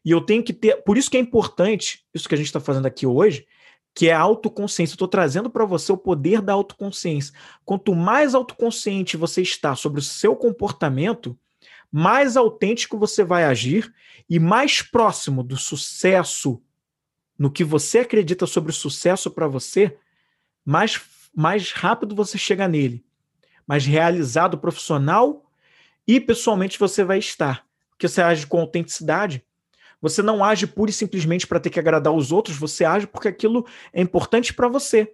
E eu tenho que ter. Por isso que é importante isso que a gente está fazendo aqui hoje, que é a autoconsciência. Estou trazendo para você o poder da autoconsciência. Quanto mais autoconsciente você está sobre o seu comportamento, mais autêntico você vai agir e mais próximo do sucesso no que você acredita sobre o sucesso para você, mais mais rápido você chega nele, mais realizado profissional e pessoalmente você vai estar. Porque você age com autenticidade. Você não age pura e simplesmente para ter que agradar os outros, você age porque aquilo é importante para você.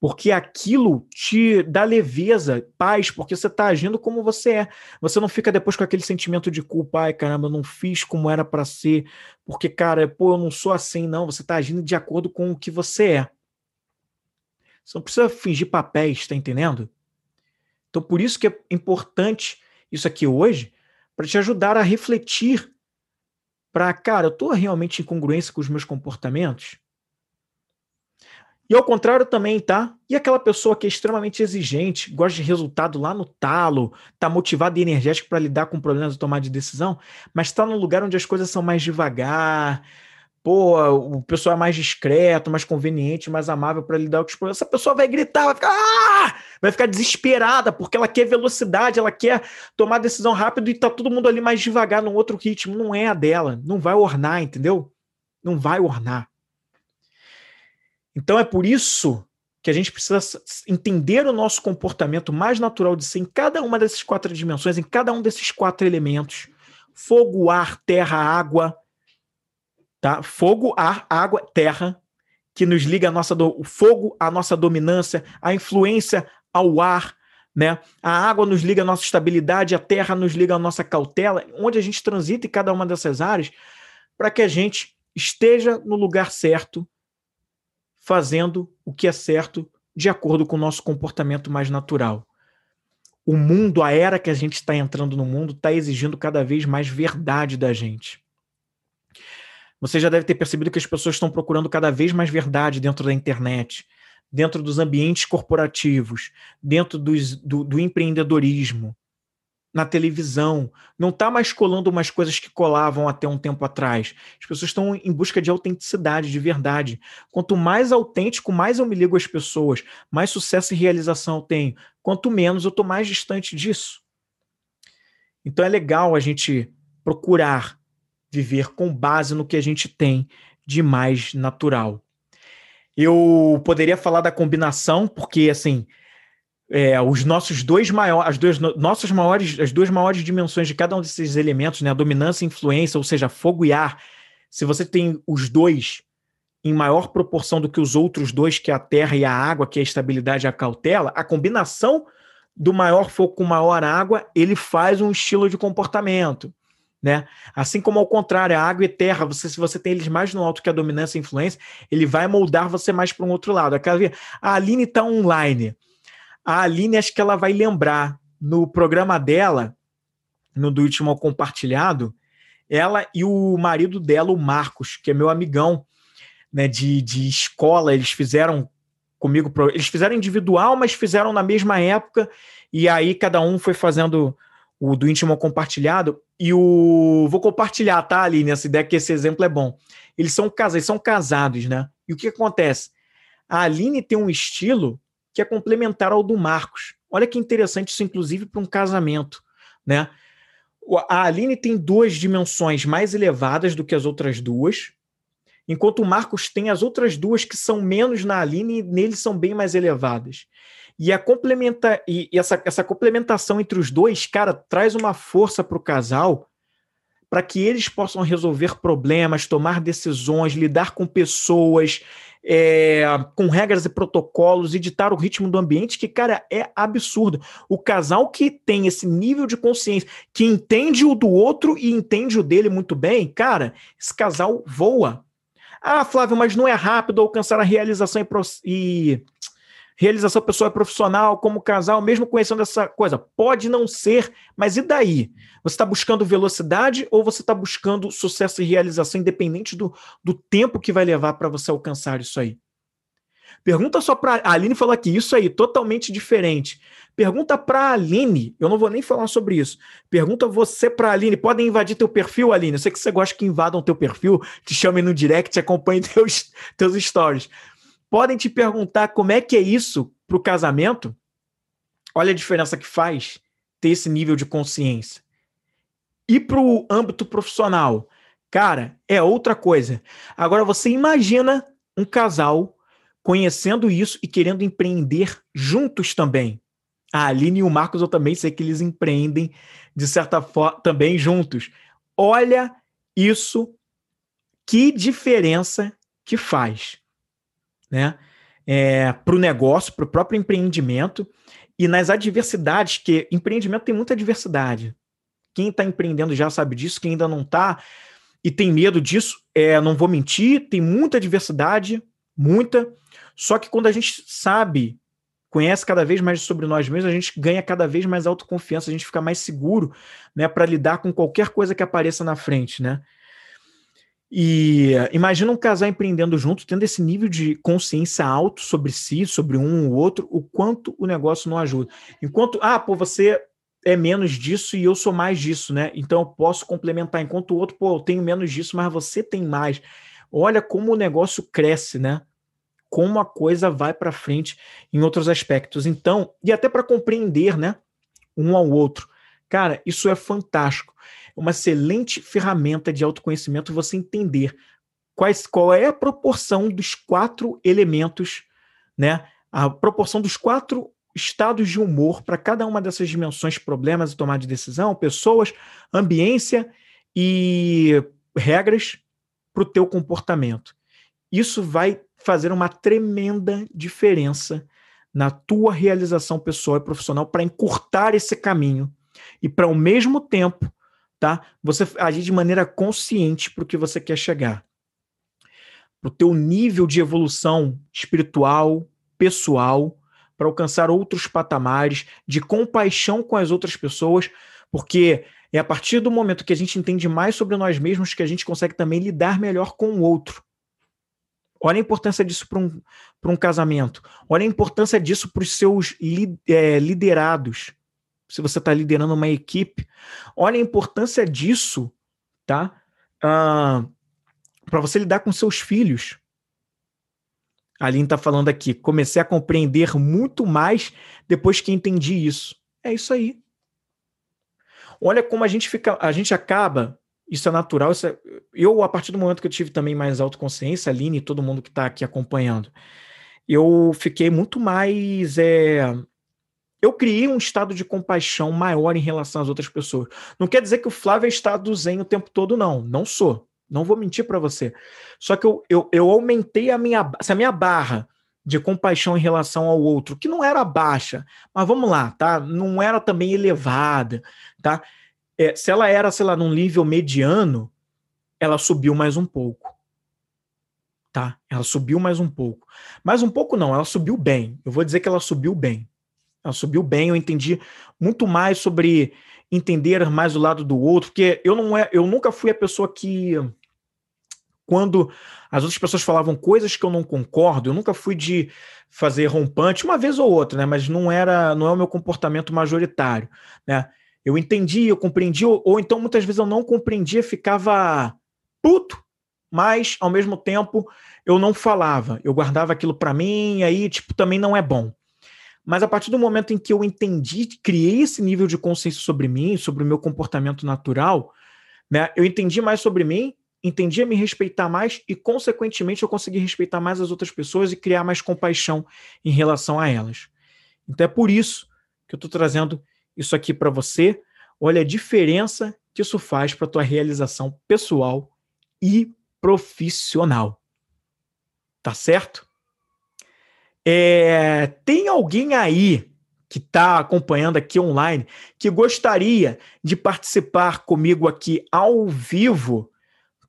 Porque aquilo te dá leveza, paz, porque você está agindo como você é. Você não fica depois com aquele sentimento de culpa, ai caramba, eu não fiz como era para ser, porque, cara, pô, eu não sou assim, não. Você está agindo de acordo com o que você é. Você não precisa fingir papéis, tá entendendo? Então, por isso que é importante isso aqui hoje, para te ajudar a refletir para, cara, eu estou realmente em congruência com os meus comportamentos? E ao contrário também, tá? E aquela pessoa que é extremamente exigente, gosta de resultado lá no talo, tá motivado e energético para lidar com problemas de tomar de decisão, mas está num lugar onde as coisas são mais devagar, pô, o pessoal é mais discreto, mais conveniente, mais amável para lidar com os problemas. Essa pessoa vai gritar, vai ficar, ah! vai ficar desesperada, porque ela quer velocidade, ela quer tomar decisão rápido e tá todo mundo ali mais devagar num outro ritmo. Não é a dela, não vai ornar, entendeu? Não vai ornar. Então é por isso que a gente precisa entender o nosso comportamento mais natural de ser em cada uma dessas quatro dimensões, em cada um desses quatro elementos: fogo, ar, terra, água tá? Fogo, ar, água, terra, que nos liga a nossa do... o fogo, a nossa dominância, a influência ao ar, né? A água nos liga a nossa estabilidade, a terra nos liga a nossa cautela, onde a gente transita em cada uma dessas áreas, para que a gente esteja no lugar certo, fazendo o que é certo de acordo com o nosso comportamento mais natural. O mundo, a era que a gente está entrando no mundo, está exigindo cada vez mais verdade da gente. Você já deve ter percebido que as pessoas estão procurando cada vez mais verdade dentro da internet, dentro dos ambientes corporativos, dentro dos, do, do empreendedorismo, na televisão. Não está mais colando umas coisas que colavam até um tempo atrás. As pessoas estão em busca de autenticidade, de verdade. Quanto mais autêntico, mais eu me ligo às pessoas, mais sucesso e realização eu tenho. Quanto menos, eu estou mais distante disso. Então é legal a gente procurar viver com base no que a gente tem de mais natural. Eu poderia falar da combinação, porque assim, é, os nossos dois maiores, as duas nossas maiores, as duas maiores dimensões de cada um desses elementos, né, a dominância e influência, ou seja, fogo e ar. Se você tem os dois em maior proporção do que os outros dois, que é a terra e a água, que é a estabilidade e a cautela, a combinação do maior fogo com maior água, ele faz um estilo de comportamento. Né? Assim como ao contrário, a água e terra, você, se você tem eles mais no alto que a dominância e influência, ele vai moldar você mais para um outro lado. Aquela, a Aline está online. A Aline, acho que ela vai lembrar no programa dela, no do último compartilhado, ela e o marido dela, o Marcos, que é meu amigão né, de, de escola, eles fizeram comigo, eles fizeram individual, mas fizeram na mesma época, e aí cada um foi fazendo o do íntimo compartilhado, e o. Vou compartilhar, tá, Aline, essa ideia que esse exemplo é bom. Eles são casados, eles são casados, né? E o que acontece? A Aline tem um estilo que é complementar ao do Marcos. Olha que interessante isso, inclusive, para um casamento, né? A Aline tem duas dimensões mais elevadas do que as outras duas, enquanto o Marcos tem as outras duas que são menos na Aline e nele são bem mais elevadas. E a complementa e essa, essa complementação entre os dois, cara, traz uma força para o casal para que eles possam resolver problemas, tomar decisões, lidar com pessoas, é, com regras e protocolos e ditar o ritmo do ambiente, que, cara, é absurdo. O casal que tem esse nível de consciência, que entende o do outro e entende o dele muito bem, cara, esse casal voa. Ah, Flávio, mas não é rápido alcançar a realização e, e realização pessoal e profissional, como casal, mesmo conhecendo essa coisa. Pode não ser, mas e daí? Você está buscando velocidade ou você está buscando sucesso e realização, independente do, do tempo que vai levar para você alcançar isso aí? Pergunta só para a Aline falou aqui, isso aí, totalmente diferente. Pergunta para a Aline, eu não vou nem falar sobre isso. Pergunta você para a Aline, podem invadir teu perfil, Aline? Eu sei que você gosta que invadam teu perfil, te chamem no direct, acompanhem teus, teus stories podem te perguntar como é que é isso para o casamento. Olha a diferença que faz ter esse nível de consciência. E para o âmbito profissional, cara, é outra coisa. Agora você imagina um casal conhecendo isso e querendo empreender juntos também. A Aline e o Marcos, eu também sei que eles empreendem de certa forma também juntos. Olha isso, que diferença que faz né? É, para o negócio, para o próprio empreendimento e nas adversidades, que empreendimento tem muita diversidade. Quem está empreendendo já sabe disso, quem ainda não está e tem medo disso, é, não vou mentir, tem muita diversidade, muita. Só que quando a gente sabe, conhece cada vez mais sobre nós mesmos, a gente ganha cada vez mais autoconfiança, a gente fica mais seguro, né, para lidar com qualquer coisa que apareça na frente, né? E imagina um casal empreendendo junto, tendo esse nível de consciência alto sobre si, sobre um ou outro, o quanto o negócio não ajuda. Enquanto, ah, pô, você é menos disso e eu sou mais disso, né? Então eu posso complementar. Enquanto o outro, pô, eu tenho menos disso, mas você tem mais. Olha como o negócio cresce, né? Como a coisa vai para frente em outros aspectos. Então, e até para compreender, né? Um ao outro. Cara, isso é fantástico. Uma excelente ferramenta de autoconhecimento você entender quais, qual é a proporção dos quatro elementos, né? A proporção dos quatro estados de humor para cada uma dessas dimensões, problemas e tomada de decisão, pessoas, ambiência e regras para o teu comportamento. Isso vai fazer uma tremenda diferença na tua realização pessoal e profissional para encurtar esse caminho e para ao mesmo tempo tá? Você agir de maneira consciente para o que você quer chegar. Para o teu nível de evolução espiritual, pessoal, para alcançar outros patamares de compaixão com as outras pessoas, porque é a partir do momento que a gente entende mais sobre nós mesmos que a gente consegue também lidar melhor com o outro. Olha a importância disso para um, um casamento. Olha a importância disso para os seus li, é, liderados se você está liderando uma equipe. Olha a importância disso, tá? Ah, para você lidar com seus filhos. A Aline está falando aqui, comecei a compreender muito mais depois que entendi isso. É isso aí. Olha como a gente fica, a gente acaba, isso é natural, isso é, eu, a partir do momento que eu tive também mais autoconsciência, Aline e todo mundo que está aqui acompanhando, eu fiquei muito mais é, eu criei um estado de compaixão maior em relação às outras pessoas. Não quer dizer que o Flávio é estado zen o tempo todo, não. Não sou. Não vou mentir para você. Só que eu, eu, eu aumentei a minha, a minha barra de compaixão em relação ao outro, que não era baixa, mas vamos lá, tá? Não era também elevada, tá? É, se ela era, sei lá, num nível mediano, ela subiu mais um pouco. Tá? Ela subiu mais um pouco. Mais um pouco não, ela subiu bem. Eu vou dizer que ela subiu bem. Ela subiu bem, eu entendi muito mais sobre entender mais o lado do outro, porque eu não é, eu nunca fui a pessoa que quando as outras pessoas falavam coisas que eu não concordo, eu nunca fui de fazer rompante uma vez ou outra, né, mas não era, não é o meu comportamento majoritário, né? Eu entendi, eu compreendi, ou, ou então muitas vezes eu não compreendia, ficava puto, mas ao mesmo tempo eu não falava, eu guardava aquilo para mim, aí tipo também não é bom. Mas a partir do momento em que eu entendi, criei esse nível de consciência sobre mim, sobre o meu comportamento natural, né, eu entendi mais sobre mim, entendi a me respeitar mais e, consequentemente, eu consegui respeitar mais as outras pessoas e criar mais compaixão em relação a elas. Então é por isso que eu estou trazendo isso aqui para você. Olha a diferença que isso faz para a tua realização pessoal e profissional. Tá certo? É, tem alguém aí que está acompanhando aqui online que gostaria de participar comigo aqui ao vivo,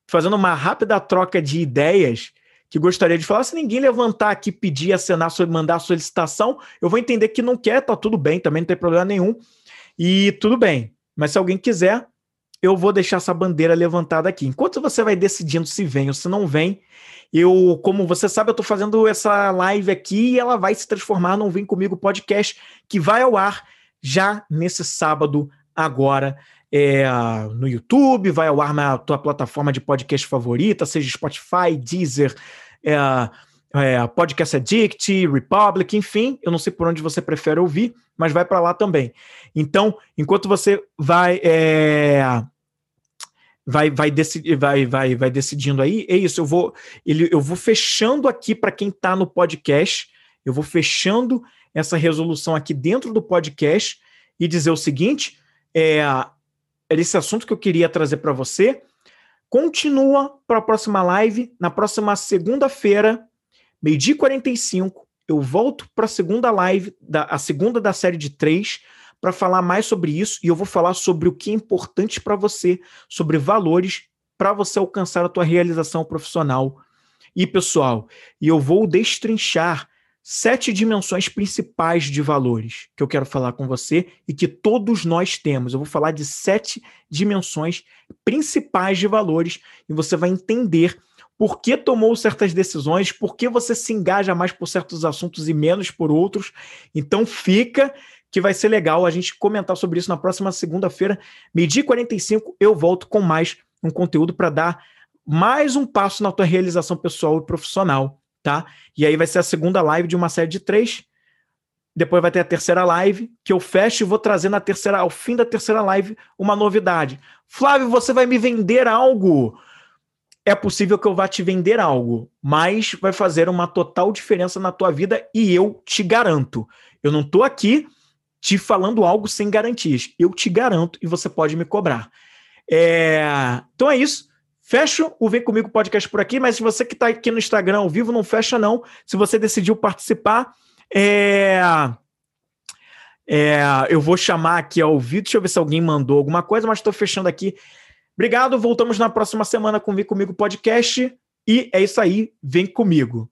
fazendo uma rápida troca de ideias, que gostaria de falar. Se ninguém levantar aqui, pedir, acenar, mandar solicitação, eu vou entender que não quer, tá tudo bem, também não tem problema nenhum. E tudo bem. Mas se alguém quiser, eu vou deixar essa bandeira levantada aqui. Enquanto você vai decidindo se vem ou se não vem, eu, como você sabe, eu estou fazendo essa live aqui e ela vai se transformar num Vem Comigo podcast que vai ao ar já nesse sábado agora. É, no YouTube, vai ao ar na tua plataforma de podcast favorita, seja Spotify, Deezer, é, é, Podcast Addict, Republic, enfim, eu não sei por onde você prefere ouvir, mas vai para lá também. Então, enquanto você vai é, vai vai, decidir, vai vai vai decidindo aí. É isso, eu vou ele, eu vou fechando aqui para quem está no podcast, eu vou fechando essa resolução aqui dentro do podcast e dizer o seguinte, é, esse assunto que eu queria trazer para você. Continua para a próxima live, na próxima segunda-feira, meio-dia 45, eu volto para a segunda live, da, a segunda da série de três, para falar mais sobre isso e eu vou falar sobre o que é importante para você, sobre valores para você alcançar a tua realização profissional e pessoal. E eu vou destrinchar sete dimensões principais de valores que eu quero falar com você e que todos nós temos. Eu vou falar de sete dimensões principais de valores e você vai entender por que tomou certas decisões, por que você se engaja mais por certos assuntos e menos por outros. Então fica que vai ser legal a gente comentar sobre isso na próxima segunda-feira, meio-dia 45, eu volto com mais um conteúdo para dar mais um passo na tua realização pessoal e profissional tá? E aí vai ser a segunda live de uma série de três. Depois vai ter a terceira live, que eu fecho e vou trazer na terceira, ao fim da terceira live, uma novidade. Flávio, você vai me vender algo? É possível que eu vá te vender algo, mas vai fazer uma total diferença na tua vida e eu te garanto. Eu não estou aqui te falando algo sem garantias. Eu te garanto e você pode me cobrar. É... Então é isso. Fecho o Vem Comigo podcast por aqui, mas se você que está aqui no Instagram ao vivo, não fecha não. Se você decidiu participar, é... É, eu vou chamar aqui ao vivo, deixa eu ver se alguém mandou alguma coisa, mas estou fechando aqui. Obrigado, voltamos na próxima semana com Vem Comigo Podcast. E é isso aí, vem comigo.